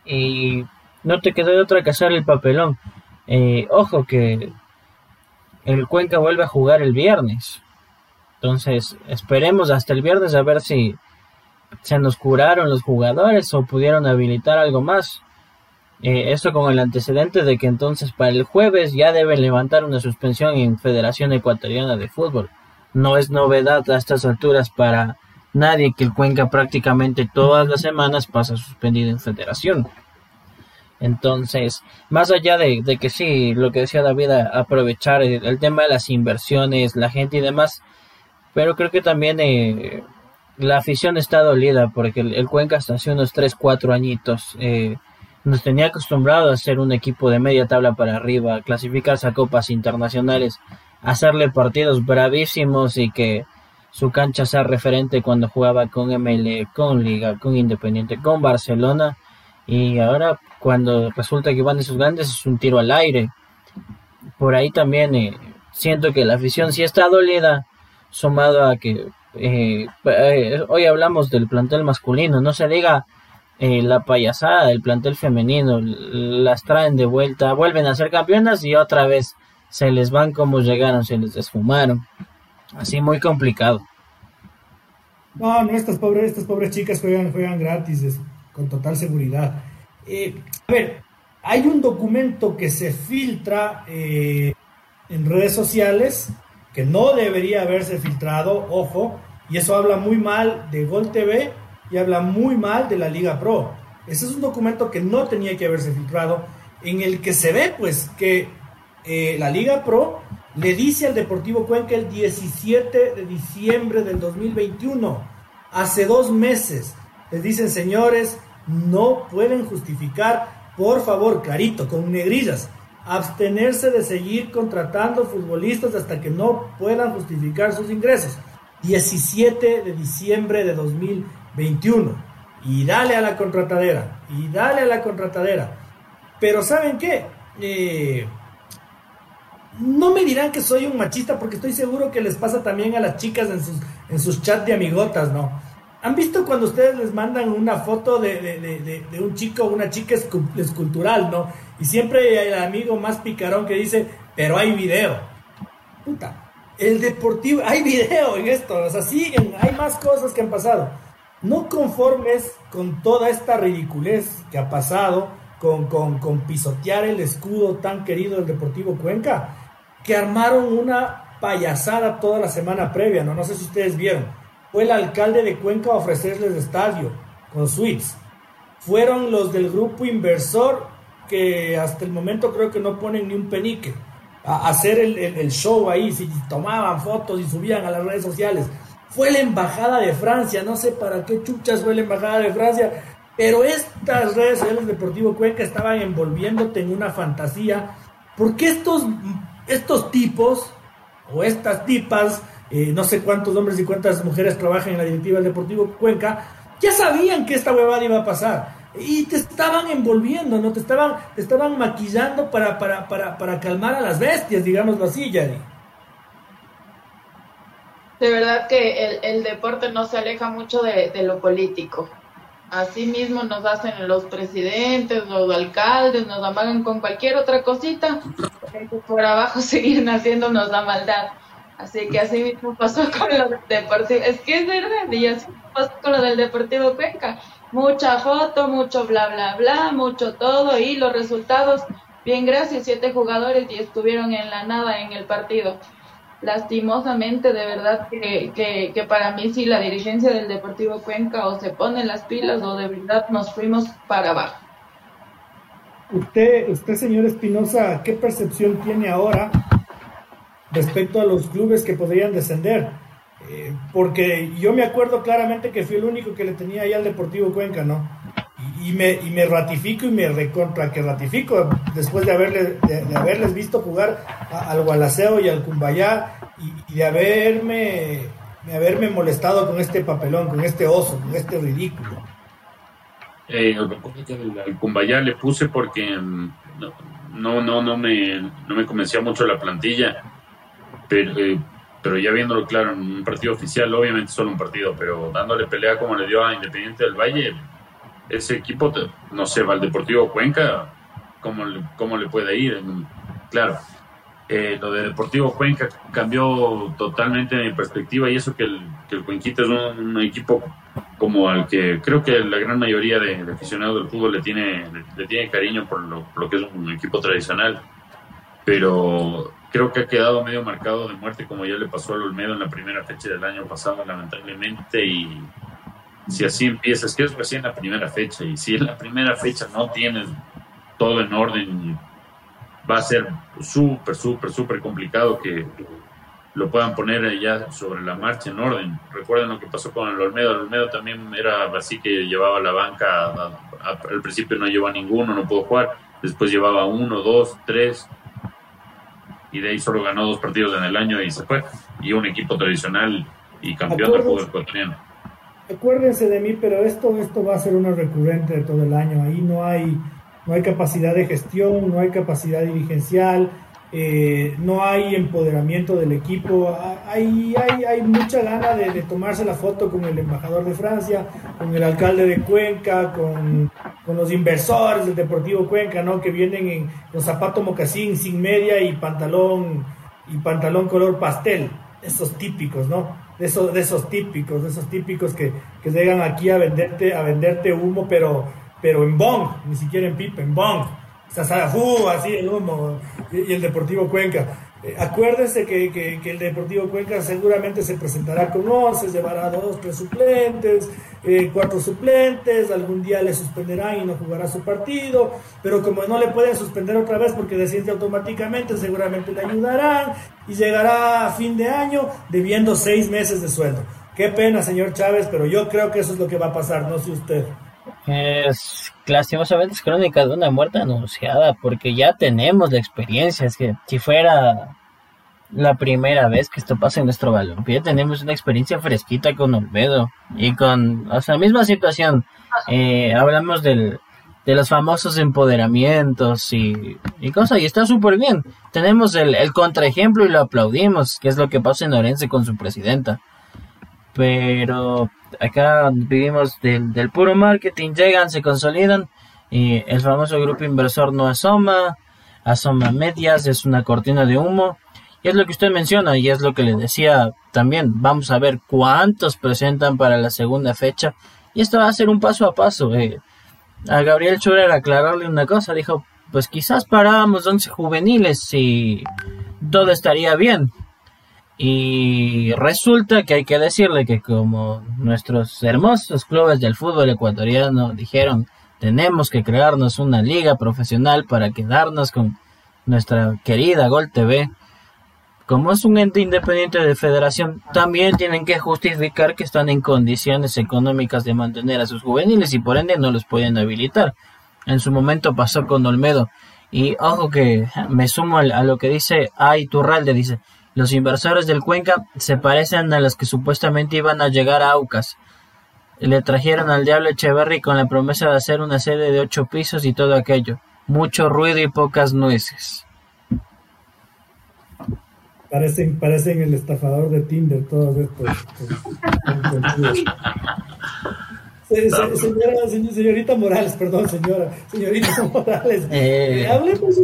y no te quedó de otra que hacer el papelón. Eh, ojo que el Cuenca vuelve a jugar el viernes. Entonces, esperemos hasta el viernes a ver si se nos curaron los jugadores o pudieron habilitar algo más. Eh, esto con el antecedente de que entonces para el jueves ya deben levantar una suspensión en Federación Ecuatoriana de Fútbol. No es novedad a estas alturas para nadie que el Cuenca prácticamente todas las semanas pasa suspendido en Federación. Entonces, más allá de, que sí, lo que decía David, aprovechar el, tema de las inversiones, la gente y demás, pero creo que también eh, la afición está dolida porque el, Cuenca hasta hace unos 3, 4 añitos eh, nos tenía acostumbrado a ser un equipo de media tabla para arriba, clasificarse a copas internacionales, hacerle partidos bravísimos y que su cancha sea referente cuando jugaba con ML, con Liga, con Independiente, con Barcelona y ahora cuando resulta que van de sus grandes es un tiro al aire. Por ahí también eh, siento que la afición sí está dolida sumado a que eh, eh, hoy hablamos del plantel masculino, no se diga eh, la payasada del plantel femenino, las traen de vuelta, vuelven a ser campeonas y otra vez se les van como llegaron, se les desfumaron. Así muy complicado. No, no, estas pobres, estas pobres chicas juegan, juegan gratis, con total seguridad. a ver, hay un documento que se filtra en redes sociales que no debería haberse filtrado, ojo, y eso habla muy mal de Gol TV y habla muy mal de la Liga Pro. Ese es un documento que no tenía que haberse filtrado, en el que se ve pues que eh, la Liga Pro le dice al Deportivo Cuenca el 17 de diciembre del 2021, hace dos meses, les dicen señores, no pueden justificar, por favor, clarito, con negrillas, abstenerse de seguir contratando futbolistas hasta que no puedan justificar sus ingresos. 17 de diciembre de 2021. Y dale a la contratadera, y dale a la contratadera. Pero ¿saben qué? Eh, no me dirán que soy un machista porque estoy seguro que les pasa también a las chicas en sus, en sus chats de amigotas, ¿no? ¿Han visto cuando ustedes les mandan una foto de, un chico una chica escultural, ¿no? Y siempre hay el amigo más picarón que dice, pero hay video. Puta, el deportivo, hay video en esto, o sea, siguen, hay más cosas que han pasado. No conformes con toda esta ridiculez que ha pasado, con, con, con pisotear el escudo tan querido del Deportivo Cuenca, que armaron una payasada toda la semana previa, ¿no? No sé si ustedes vieron fue el alcalde de Cuenca a ofrecerles estadio con suites. Fueron los del grupo inversor que hasta el momento creo que no ponen ni un penique a hacer el, show ahí, si tomaban fotos y subían a las redes sociales. Fue la embajada de Francia, no sé para qué chuchas fue la embajada de Francia, pero estas redes sociales Deportivo Cuenca estaban envolviéndote en una fantasía, porque estos, estos tipos o estas tipas eh, no sé cuántos hombres y cuántas mujeres trabajan en la directiva del Deportivo Cuenca, ya sabían que esta huevada iba a pasar. Y te estaban envolviendo, ¿no? Te estaban, te estaban maquillando para, para, calmar a las bestias, digámoslo así, Yari. de verdad que el, deporte no se aleja mucho de, lo político. Así mismo nos hacen los presidentes, los alcaldes, nos amagan con cualquier otra cosita, por abajo siguen haciéndonos la maldad. Así que así mismo pasó con lo del Deportivo. Es que es verdad, y así pasó con lo del Deportivo Cuenca. Mucha foto, mucho bla, bla, bla, mucho todo, y los resultados, bien, gracias, siete jugadores y estuvieron en la nada en el partido lastimosamente, de verdad que, que, para mí sí la dirigencia del Deportivo Cuenca o se pone las pilas o de verdad nos fuimos para abajo. Usted, usted señor Espinosa, ¿qué percepción tiene ahora respecto a los clubes que podrían descender? Eh, porque yo me acuerdo claramente que fui el único que le tenía ahí al Deportivo Cuenca, ¿no? Y, me, y me ratifico y me recontra que ratifico después de, haberle, de, haberles visto jugar al Gualaceo y al Cumbayá y, de haberme, de haberme molestado con este papelón, con este oso, con este ridículo. Eh, al Cumbayá le puse porque mm, no, no, no, me, no me convencía mucho la plantilla, pero, eh, pero ya viéndolo claro en un partido oficial, obviamente solo un partido, pero dándole pelea como le dio a Independiente del Valle, ese equipo, no sé, va al Deportivo Cuenca, ¿cómo, cómo le puede ir? Claro, eh, lo de Deportivo Cuenca cambió totalmente mi perspectiva y eso que el, que el Cuenquita es un, equipo como al que creo que la gran mayoría de, aficionados del fútbol le tiene, le, tiene cariño por lo, que es un equipo tradicional, pero creo que ha quedado medio marcado de muerte como ya le pasó al Olmedo en la primera fecha del año pasado lamentablemente y si así empiezas, que es recién la primera fecha, y si en la primera fecha no tienes todo en orden, va a ser súper, súper, súper complicado que lo puedan poner ya sobre la marcha en orden. Recuerden lo que pasó con el Olmedo. El Olmedo también era así que llevaba la banca, al principio no llevaba ninguno, no pudo jugar, después llevaba uno, dos, tres, y de ahí solo ganó dos partidos en el año y se fue. Y un equipo tradicional y campeón del fútbol ecuatoriano acuérdense de mí, pero esto, esto va a ser una recurrente de todo el año. Ahí no hay, no hay capacidad de gestión, no hay capacidad dirigencial, eh, no hay empoderamiento del equipo. Hay, hay, hay mucha gana de, tomarse la foto con el embajador de Francia, con el alcalde de Cuenca, con, con los inversores del Deportivo Cuenca, ¿no? Que vienen en los zapatos mocasín sin media y pantalón y pantalón color pastel. Esos típicos, ¿no? de esos, de esos típicos, de esos típicos que, que llegan aquí a venderte, a venderte humo, pero, pero en bong, ni siquiera en pipa, en bong. O así el humo, y el Deportivo Cuenca. Eh, acuérdense que, que, el Deportivo Cuenca seguramente se presentará con 11, llevará dos, tres suplentes, eh, cuatro suplentes, algún día le suspenderán y no jugará su partido, pero como no le pueden suspender otra vez porque desciende automáticamente, seguramente le ayudarán y llegará a fin de año debiendo seis meses de sueldo. Qué pena, señor Chávez, pero yo creo que eso es lo que va a pasar, no sé usted. Es lastimosamente es crónica de una muerte anunciada, porque ya tenemos la experiencia. Es que si fuera la primera vez que esto pasa en nuestro ya tenemos una experiencia fresquita con Olmedo y con o sea, la misma situación. Eh, hablamos del, de los famosos empoderamientos y, y cosas, y está súper bien. Tenemos el, el contraejemplo y lo aplaudimos, que es lo que pasa en Orense con su presidenta. Pero acá vivimos del, del puro marketing, llegan, se consolidan y el famoso grupo inversor no asoma, asoma medias, es una cortina de humo. Y es lo que usted menciona y es lo que le decía también. Vamos a ver cuántos presentan para la segunda fecha. Y esto va a ser un paso a paso. Eh. A Gabriel Schurer aclararle una cosa, dijo, pues quizás parábamos 11 juveniles y todo estaría bien. Y resulta que hay que decirle que como nuestros hermosos clubes del fútbol ecuatoriano dijeron, tenemos que crearnos una liga profesional para quedarnos con nuestra querida Gol TV. Como es un ente independiente de federación, también tienen que justificar que están en condiciones económicas de mantener a sus juveniles y por ende no los pueden habilitar. En su momento pasó con Olmedo. Y ojo que me sumo a lo que dice Ay Turralde, dice, los inversores del Cuenca se parecen a los que supuestamente iban a llegar a Aucas. Le trajeron al diablo Echeverry con la promesa de hacer una sede de ocho pisos y todo aquello. Mucho ruido y pocas nueces. Parecen, parecen el estafador de Tinder, todos estos. Señora, señorita Morales, perdón, señora, señorita Morales. Eh. Eh, hablemos,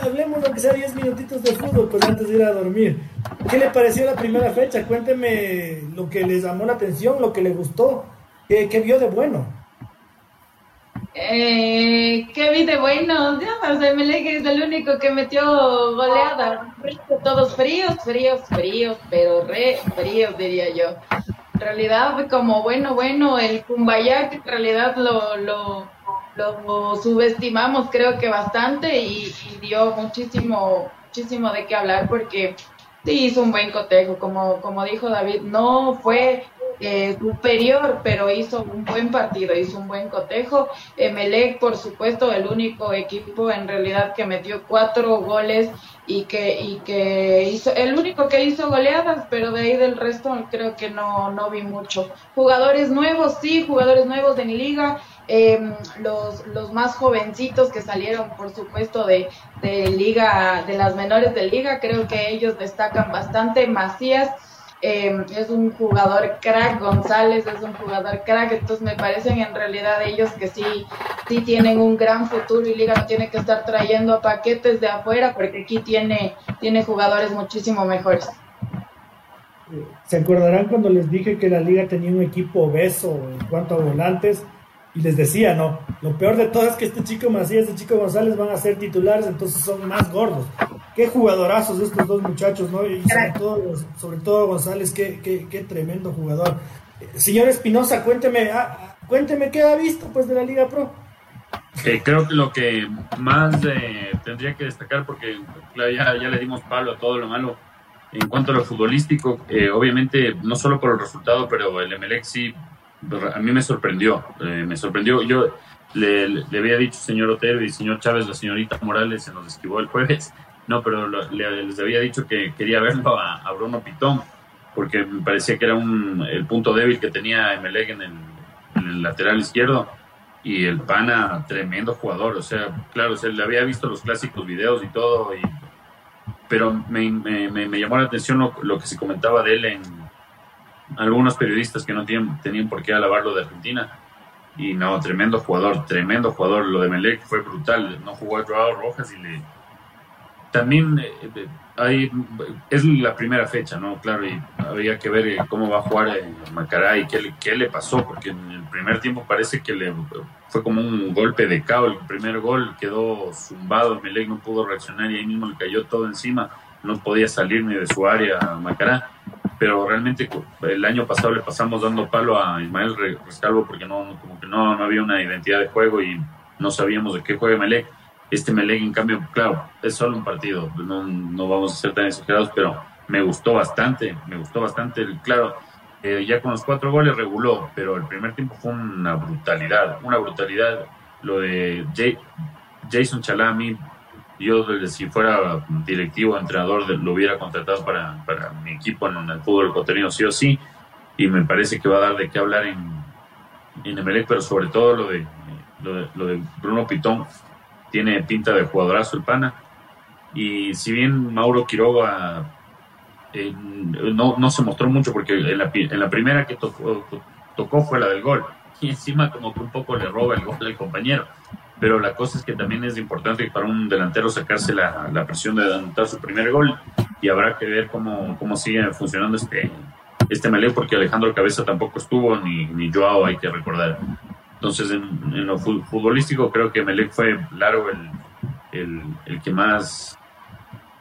hablemos, aunque sea 10 minutitos de fútbol, pues antes de ir a dormir. ¿Qué le pareció la primera fecha? Cuénteme lo que les llamó la atención, lo que le gustó, qué, qué vio de bueno. Eh, ¿Qué vi de bueno? Ya, o sea, es el único que metió goleada. Todos fríos, fríos, fríos, pero re fríos, diría yo. En realidad como, bueno, bueno, el Kumbaya, en realidad lo, lo, lo subestimamos creo que bastante y, dio muchísimo, muchísimo de qué hablar porque sí hizo un buen cotejo, como, como dijo David, no fue eh, superior, pero hizo un buen partido, hizo un buen cotejo. Emelec, por supuesto, el único equipo en realidad que metió cuatro goles y que, y que hizo, el único que hizo goleadas, pero de ahí del resto creo que no, no vi mucho. Jugadores nuevos, sí, jugadores nuevos en liga. Em, los, los más jovencitos que salieron, por supuesto, de, de liga, de las menores de liga, creo que ellos destacan bastante. Macías, Em, es un jugador crack, González es un jugador crack, entonces me parecen en realidad ellos que sí, sí tienen un gran futuro y Liga no tiene que estar trayendo paquetes de afuera porque aquí tiene, tiene jugadores muchísimo mejores. ¿Se acordarán cuando les dije que la liga tenía un equipo obeso en cuanto a volantes? Y les decía, no, lo peor de todo es que este chico Macías, este chico González van a ser titulares, entonces son más gordos. Qué jugadorazos estos dos muchachos, ¿no? Y sobre todo, sobre todo González, qué, qué, qué tremendo jugador. Señor Espinosa, cuénteme, ah, cuénteme qué ha visto pues de la Liga Pro. Eh, creo que lo que más eh, tendría que destacar, porque ya, ya le dimos palo a todo lo malo, en cuanto a lo futbolístico, eh, obviamente no solo por el resultado, pero el Emelec sí a mí me sorprendió, eh, me sorprendió. Yo le, había dicho señor Otero y señor Chávez, la señorita Morales se nos esquivó el jueves, no, pero les había dicho que quería verlo a, Bruno Pitón, porque me parecía que era un, el punto débil que tenía Emelec en el, en el lateral izquierdo y el Pana, tremendo jugador. O sea, claro, se le había visto los clásicos videos y todo, y, pero me, me, me, llamó la atención lo, lo, que se comentaba de él en, algunos periodistas que no tenían por qué alabarlo de Argentina. Y no, tremendo jugador, tremendo jugador. Lo de Melec fue brutal. No jugó a Joao Rojas y le. También eh, eh, hay, es la primera fecha, ¿no? Claro, y había que ver eh, cómo va a jugar Macará y qué, qué le pasó, porque en el primer tiempo parece que le fue como un golpe de caos. El primer gol quedó zumbado, Melec no pudo reaccionar y ahí mismo le cayó todo encima. No podía salir ni de su área Macará pero realmente el año pasado le pasamos dando palo a Ismael Rescalvo porque no, como que no, no había una identidad de juego y no sabíamos de qué juega Melec. Este Melec, en cambio, claro, es solo un partido, no, no vamos a ser tan exagerados, pero me gustó bastante, me gustó bastante. Claro, eh, ya con los cuatro goles reguló, pero el primer tiempo fue una brutalidad, una brutalidad. Lo de Jason Chalami yo si fuera directivo, entrenador, lo hubiera contratado para, para mi equipo en, el fútbol contenido sí o sí, y me parece que va a dar de qué hablar en, en Emelec, pero sobre todo lo de, lo de, Bruno Pitón, tiene pinta de jugadorazo el pana, y si bien Mauro Quiroga no, no se mostró mucho, porque en la, en la primera que tocó, tocó fue la del gol, y encima como que un poco le roba el gol al compañero pero la cosa es que también es importante para un delantero sacarse la, la presión de anotar su primer gol y habrá que ver cómo, cómo sigue funcionando este, este melee porque Alejandro Cabeza tampoco estuvo ni, ni Joao hay que recordar. Entonces en, lo futbolístico creo que Melec fue largo el, el, el que más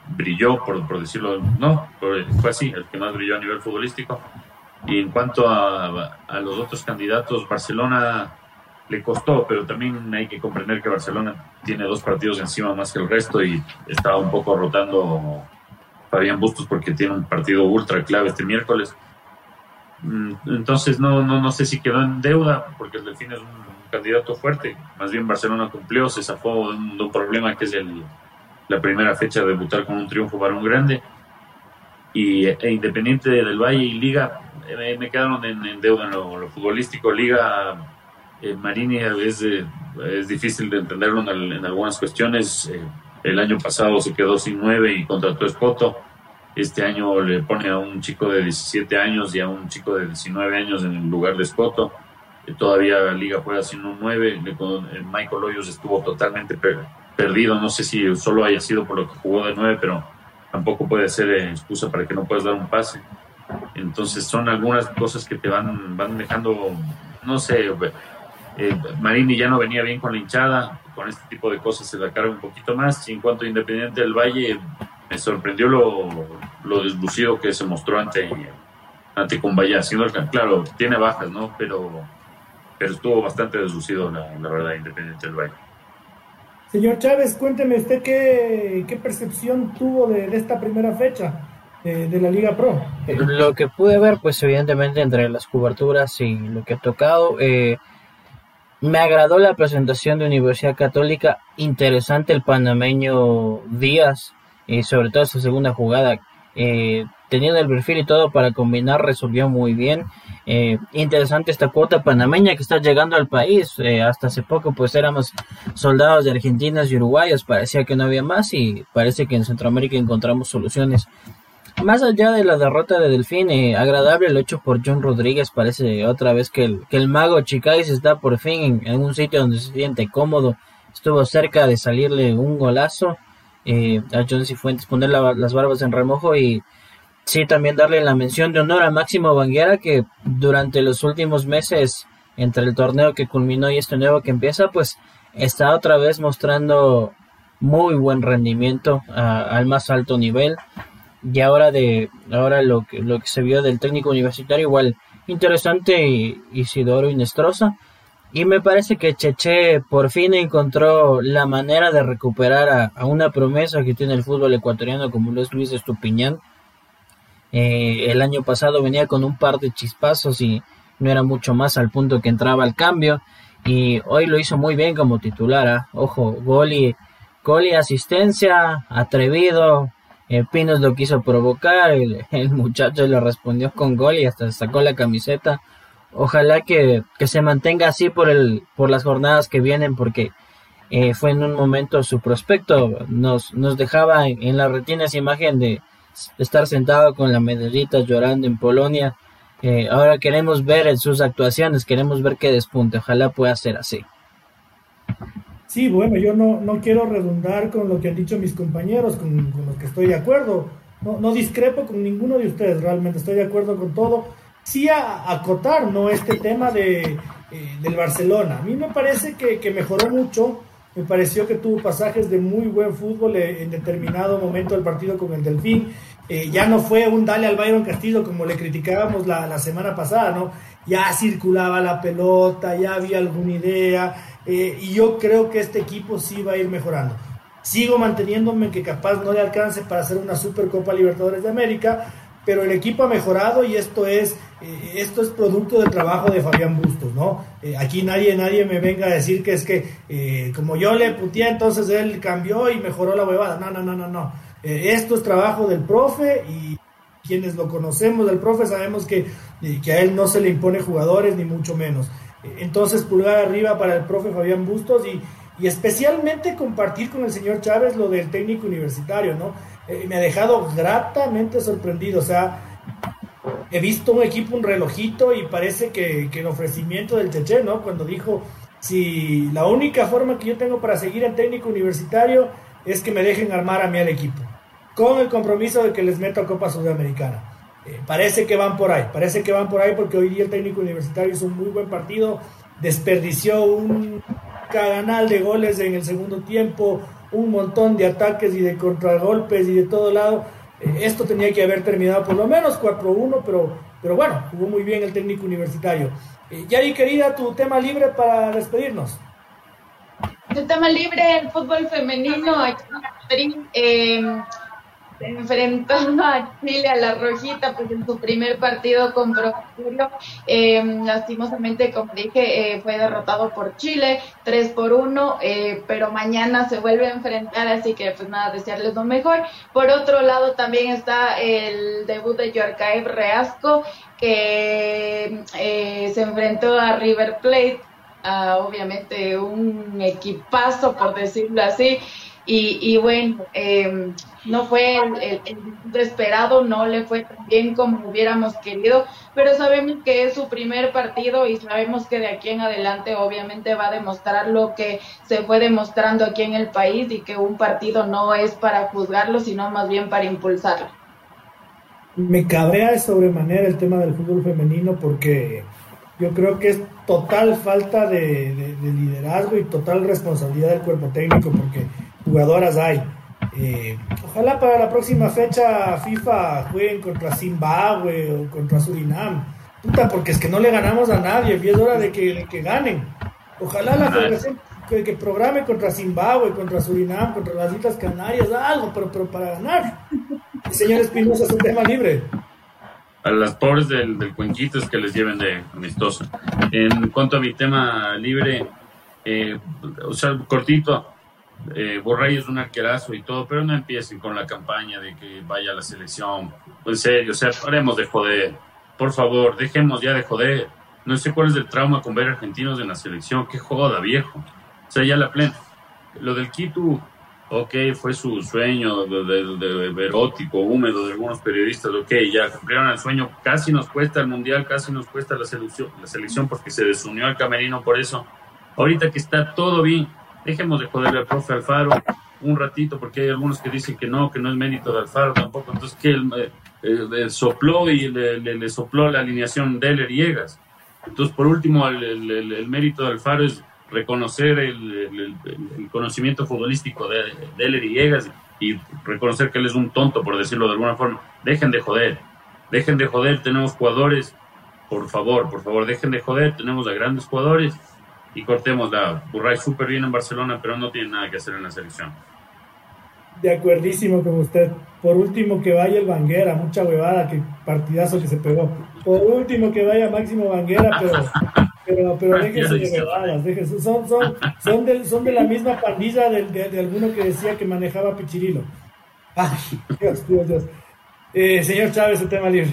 brilló, por, por decirlo, no, fue así, el que más brilló a nivel futbolístico. Y en cuanto a, a los otros candidatos, Barcelona le costó, pero también hay que comprender que Barcelona tiene dos partidos encima más que el resto y estaba un poco rotando Fabián Bustos porque tiene un partido ultra clave este miércoles. Mm, entonces no, no, no sé si quedó en deuda porque el Delfín es un candidato fuerte. Más bien Barcelona cumplió, se zafó de un, problema que es el, la primera fecha de debutar con un triunfo para un grande. Y e Independiente del Valle y Liga eh, me quedaron en, deuda en lo futbolístico. Liga eh, Marini es, es difícil de entenderlo en, algunas cuestiones. Eh, el año pasado se quedó sin nueve y contrató a Espoto. Este año le pone a un chico de 17 años y a un chico de 19 años en lugar de Escoto. Eh, todavía la liga juega sin un 9. Michael Hoyos estuvo totalmente perdido. No sé si solo haya sido por lo que jugó de 9, pero tampoco puede ser excusa para que no puedas dar un pase. Entonces son algunas cosas que te van, van dejando, no sé, eh, Marini ya no venía bien con la hinchada, con este tipo de cosas se la carga un poquito más. Y en cuanto a Independiente del Valle, me sorprendió lo, lo deslucido que se mostró ante, ante Cumbaya. Siendo claro, tiene bajas, ¿no? Pero, pero estuvo bastante deslucido, la, la verdad, Independiente del Valle. Señor Chávez, cuénteme usted qué, qué percepción tuvo de, de esta primera fecha de, la Liga Pro. Lo que pude ver, pues evidentemente entre las coberturas y lo que ha tocado, eh, me agradó la presentación de Universidad Católica, interesante el panameño Díaz, y sobre todo su segunda jugada, eh, teniendo el perfil y todo para combinar, resolvió muy bien. Eh, interesante esta cuota panameña que está llegando al país. Eh, hasta hace poco pues éramos soldados de argentinas y uruguayos, parecía que no había más y parece que en Centroamérica encontramos soluciones. Más allá de la derrota de Delfín, eh, agradable el hecho por John Rodríguez, parece otra vez que el, que el mago Chicais está por fin en, un sitio donde se siente cómodo, estuvo cerca de salirle un golazo eh, a John Cifuentes, poner las barbas en remojo y sí también darle la mención de honor a Máximo Banguera que durante los últimos meses entre el torneo que culminó y este nuevo que empieza, pues está otra vez mostrando muy buen rendimiento al más alto nivel y ahora de ahora lo que lo que se vio del técnico universitario igual interesante Isidoro Inestrosa. Y me parece que Cheche por fin encontró la manera de recuperar a, una promesa que tiene el fútbol ecuatoriano como lo es Luis Estupiñán. Eh, el año pasado venía con un par de chispazos y no era mucho más al punto que entraba al cambio. Y hoy lo hizo muy bien como titular ¿ah? ojo gol y gol y asistencia atrevido Pinos lo quiso provocar, el, muchacho le respondió con gol y hasta sacó la camiseta. Ojalá que, se mantenga así por, el, por las jornadas que vienen porque eh, fue en un momento su prospecto. Nos, nos dejaba en, la retina esa imagen de estar sentado con la medallita llorando en Polonia. Eh, ahora queremos ver en sus actuaciones, queremos ver que despunte. Ojalá pueda ser así. Sí, bueno, yo no, no quiero redundar con lo que han dicho mis compañeros, con, los que estoy de acuerdo. No, no, discrepo con ninguno de ustedes, realmente estoy de acuerdo con todo. Sí a, acotar, ¿no? Este tema de, eh, del Barcelona. A mí me parece que, que, mejoró mucho. Me pareció que tuvo pasajes de muy buen fútbol en determinado momento del partido con el Delfín. Eh, ya no fue un dale al Byron Castillo como le criticábamos la, la semana pasada, ¿no? Ya circulaba la pelota, ya había alguna idea eh, y yo creo que este equipo sí va a ir mejorando. Sigo manteniéndome que capaz no le alcance para hacer una Supercopa Libertadores de América, pero el equipo ha mejorado y esto es eh, esto es producto del trabajo de Fabián Bustos, ¿no? Eh, aquí nadie nadie me venga a decir que es que como yo le puteé, entonces él cambió y mejoró la huevada. No, no, no, no, no. esto es trabajo del profe y quienes lo conocemos del profe sabemos que, que a él no se le impone jugadores ni mucho menos. Entonces, pulgar arriba para el profe Fabián Bustos y, especialmente compartir con el señor Chávez lo del técnico universitario, ¿no? Eh, me ha dejado gratamente sorprendido, o sea, he visto un equipo, un relojito y parece que, el ofrecimiento del Cheche, ¿no? Cuando dijo, si la única forma que yo tengo para seguir el técnico universitario es que me dejen armar a mí al equipo, con el compromiso de que les meto a Copa Sudamericana. Eh, parece que van por ahí, parece que van por ahí porque hoy día el técnico universitario hizo un muy buen partido, desperdició un canal de goles en el segundo tiempo, un montón de ataques y de contragolpes y de todo lado. Eh, esto tenía que haber terminado por lo menos 4-1, pero, pero bueno, jugó muy bien el técnico universitario. Eh, Yari, querida, tu tema libre para despedirnos. Tu tema libre, el fútbol femenino aquí en enfrentó a Chile a la Rojita pues en su primer partido con Procuro eh, lastimosamente como dije eh, fue derrotado por Chile 3 por 1 eh, pero mañana se vuelve a enfrentar así que pues nada desearles lo mejor. Por otro lado también está el debut de Yorkaev Reasco que se enfrentó a River Plate obviamente un equipazo por decirlo así y, bueno, em, no fue el, esperado, no le fue tan bien como hubiéramos querido, pero sabemos que es su primer partido y sabemos que de aquí en adelante obviamente va a demostrar lo que se fue demostrando aquí en el país y que un partido no es para juzgarlo, sino más bien para impulsarlo. Me cabrea de sobremanera el tema del fútbol femenino porque yo creo que es total falta de liderazgo y total responsabilidad del cuerpo técnico porque jugadoras hay. Eh, ojalá para la próxima fecha FIFA jueguen contra Zimbabue o contra Surinam. Puta, porque es que no le ganamos a nadie y es hora de que, que ganen. Ojalá la federación que, programe contra Zimbabue, contra Surinam, contra las Islas Canarias, algo, pero, pero para ganar. señor Espinosa es un tema libre. A las pobres del, del cuenquito es que les lleven de amistoso. En cuanto a mi tema libre, eh, o sea, cortito, eh, Borrell es un arquerazo y todo, pero no empiecen con la campaña de que vaya a la selección. En serio, o sea, paremos de joder. Por favor, dejemos ya de joder. No sé cuál es el trauma con ver argentinos en la selección. Qué joda, viejo. O sea, ya la plena. Lo del Quito, ok, fue su sueño de, de, erótico, húmedo de algunos periodistas, ok, ya cumplieron el sueño. Casi nos cuesta el mundial, casi nos cuesta la selección, la selección porque se desunió el camerino por eso. Ahorita que está todo bien, dejemos de joder al profe Alfaro un ratito, porque hay algunos que dicen que no, que no es mérito de Alfaro tampoco. Entonces, que él, eh, eh, sopló y le, sopló la alineación Deller y Egas. Entonces, por último, el, mérito de Alfaro es reconocer el, conocimiento futbolístico de Deller y Egas y reconocer que él es un tonto, por decirlo de alguna forma. Dejen de joder, dejen de joder, tenemos jugadores, por favor, por favor, dejen de joder, tenemos a grandes jugadores y cortemos la Burray súper bien en Barcelona, pero no tiene nada que hacer en la selección. De acuerdísimo con usted. Por último que vaya el Banguera, mucha huevada, que partidazo que se pegó. Por último que vaya Máximo Banguera, pero, pero, pero déjense de huevadas, Son, son, son, de, son de la misma pandilla de, de, alguno que decía que manejaba Pichirilo. Ay, Dios, Dios, Dios. Eh, señor Chávez, el tema libre.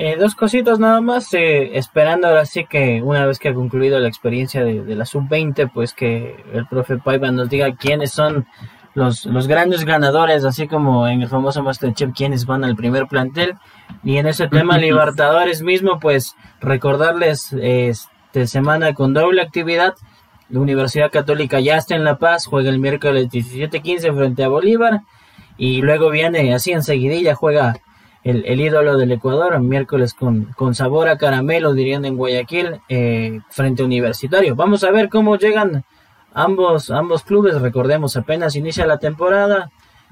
Eh, dos cositas nada más, eh, esperando ahora sí que una vez que ha concluido la experiencia de, la sub-20, pues que el profe Paiva nos diga quiénes son los, los grandes ganadores, así como en el famoso Masterchef, quiénes van al primer plantel. Y en ese tema Libertadores mismo, pues recordarles esta semana con doble actividad. La Universidad Católica ya está en La Paz, juega el miércoles 17-15 frente a Bolívar. Y luego viene así enseguidilla, juega el, ídolo del Ecuador, miércoles con, con sabor a caramelo, dirían en Guayaquil, eh, frente a Universitario. Vamos a ver cómo llegan ambos, ambos clubes, recordemos, apenas inicia la temporada,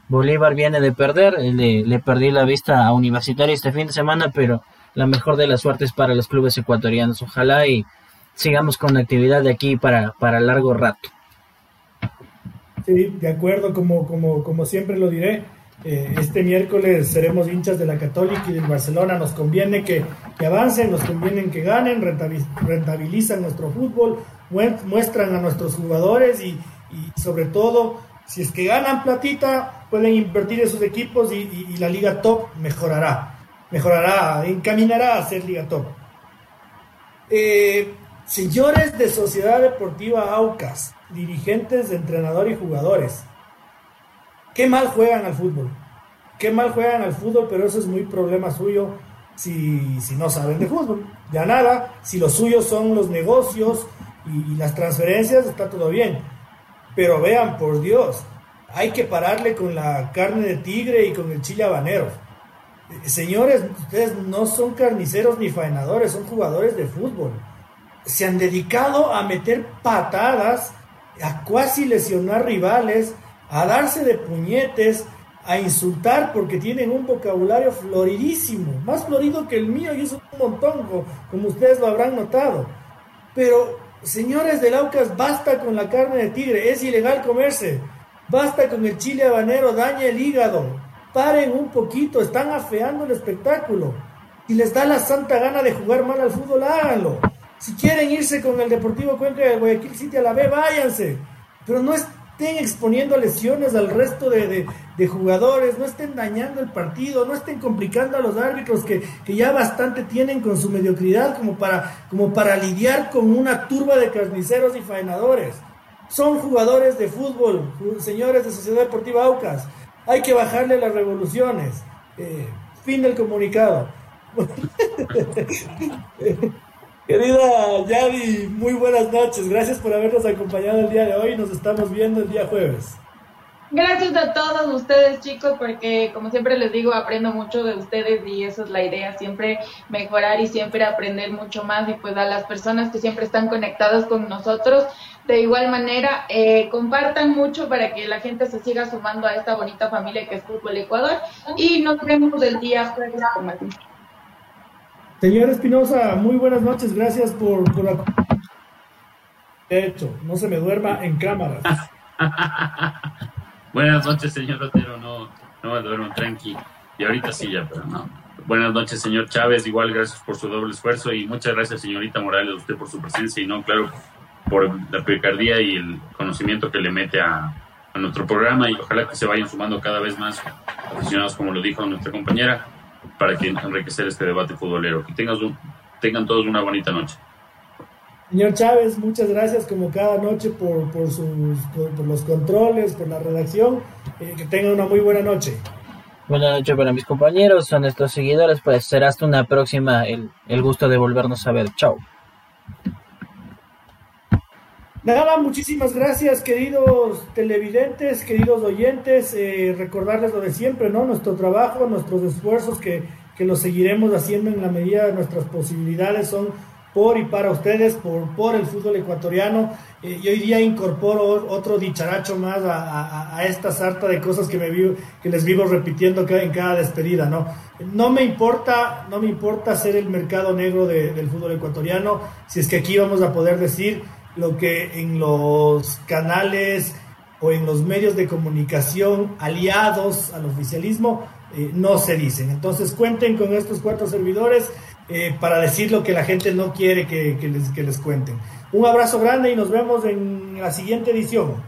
Bolívar viene de perder, le, le perdí la vista a Universitario este fin de semana, pero la mejor de las suertes para los clubes ecuatorianos, ojalá y sigamos con la actividad de aquí para, para largo rato. Sí, de acuerdo, como, como, como siempre lo diré eh, este miércoles seremos hinchas de la Católica y del Barcelona. Nos conviene que, avancen, nos conviene que ganen, rentabilizan nuestro fútbol, muestran a nuestros jugadores y, sobre todo, si es que ganan platita, pueden invertir en sus equipos y, la liga top mejorará. Mejorará, encaminará a ser liga top. Eh, señores de Sociedad Deportiva Aucas, dirigentes, entrenador y jugadores qué mal juegan al fútbol. Qué mal juegan al fútbol, pero eso es muy problema suyo si, si no saben de fútbol. Ya nada, si los suyos son los negocios y, las transferencias, está todo bien. Pero vean, por Dios, hay que pararle con la carne de tigre y con el chile habanero. Eh, señores, ustedes no son carniceros ni faenadores, son jugadores de fútbol. Se han dedicado a meter patadas, a cuasi lesionar rivales, a darse de puñetes, a insultar porque tienen un vocabulario floridísimo, más florido que el mío y es un montón, como ustedes lo habrán notado. Pero, señores del Aucas, basta con la carne de tigre, es ilegal comerse. Basta con el chile habanero, daña el hígado. Paren un poquito, están afeando el espectáculo. Si les da la santa gana de jugar mal al fútbol, háganlo. Si quieren irse con el Deportivo Cuenca de Guayaquil City a la B, váyanse. Pero no es estén exponiendo lesiones al resto de, jugadores, no estén dañando el partido, no estén complicando a los árbitros que, ya bastante tienen con su mediocridad como para, como para lidiar con una turba de carniceros y faenadores. son jugadores de fútbol, señores de Sociedad Deportiva Aucas. Hay que bajarle las revoluciones. Eh, fin del comunicado. Querida Yadi, muy buenas noches. Gracias por habernos acompañado el día de hoy. Nos estamos viendo el día jueves. Gracias a todos ustedes chicos porque como siempre les digo aprendo mucho de ustedes y eso es la idea, siempre mejorar y siempre aprender mucho más y pues a las personas que siempre están conectadas con nosotros de igual manera eh, compartan mucho para que la gente se siga sumando a esta bonita familia que es Fútbol Ecuador y nos vemos el día jueves con Señor Espinosa, muy buenas noches, gracias por, por hecho, no se me duerma en cámaras. Buenas noches, señor Otero. No, no me duermo tranqui. Y ahorita sí ya, pero no. Buenas noches, señor Chávez. Igual, gracias por su doble esfuerzo. Y muchas gracias, señorita Morales, a usted por su presencia. Y no, claro, por la picardía y el conocimiento que le mete a, nuestro programa. Y ojalá que se vayan sumando cada vez más aficionados, como lo dijo nuestra compañera, para que enriquecer este debate futbolero. Que tengan, tengan todos una bonita noche. Señor Chávez, muchas gracias como cada noche por, por, sus, por, los controles, por la redacción. Eh, que tenga una muy buena noche. Buenas noches para mis compañeros, son nuestros seguidores. Pues será hasta una próxima el, el gusto de volvernos a ver. Chao. Nada, muchísimas gracias, queridos televidentes, queridos oyentes. Eh, recordarles lo de siempre, ¿no? Nuestro trabajo, nuestros esfuerzos que, que los seguiremos haciendo en la medida de nuestras posibilidades son por y para ustedes, por, por el fútbol ecuatoriano. Eh, y hoy día incorporo otro dicharacho más a, esta sarta de cosas que, me vivo, que les vivo repitiendo en cada despedida, ¿no? No me importa, no me importa ser el mercado negro del fútbol ecuatoriano, si es que aquí vamos a poder decir lo que en los canales o en los medios de comunicación aliados al oficialismo eh, no se dicen. Entonces cuenten con estos cuatro servidores eh, para decir lo que la gente no quiere que, les, que les cuenten. Un abrazo grande y nos vemos en la siguiente edición.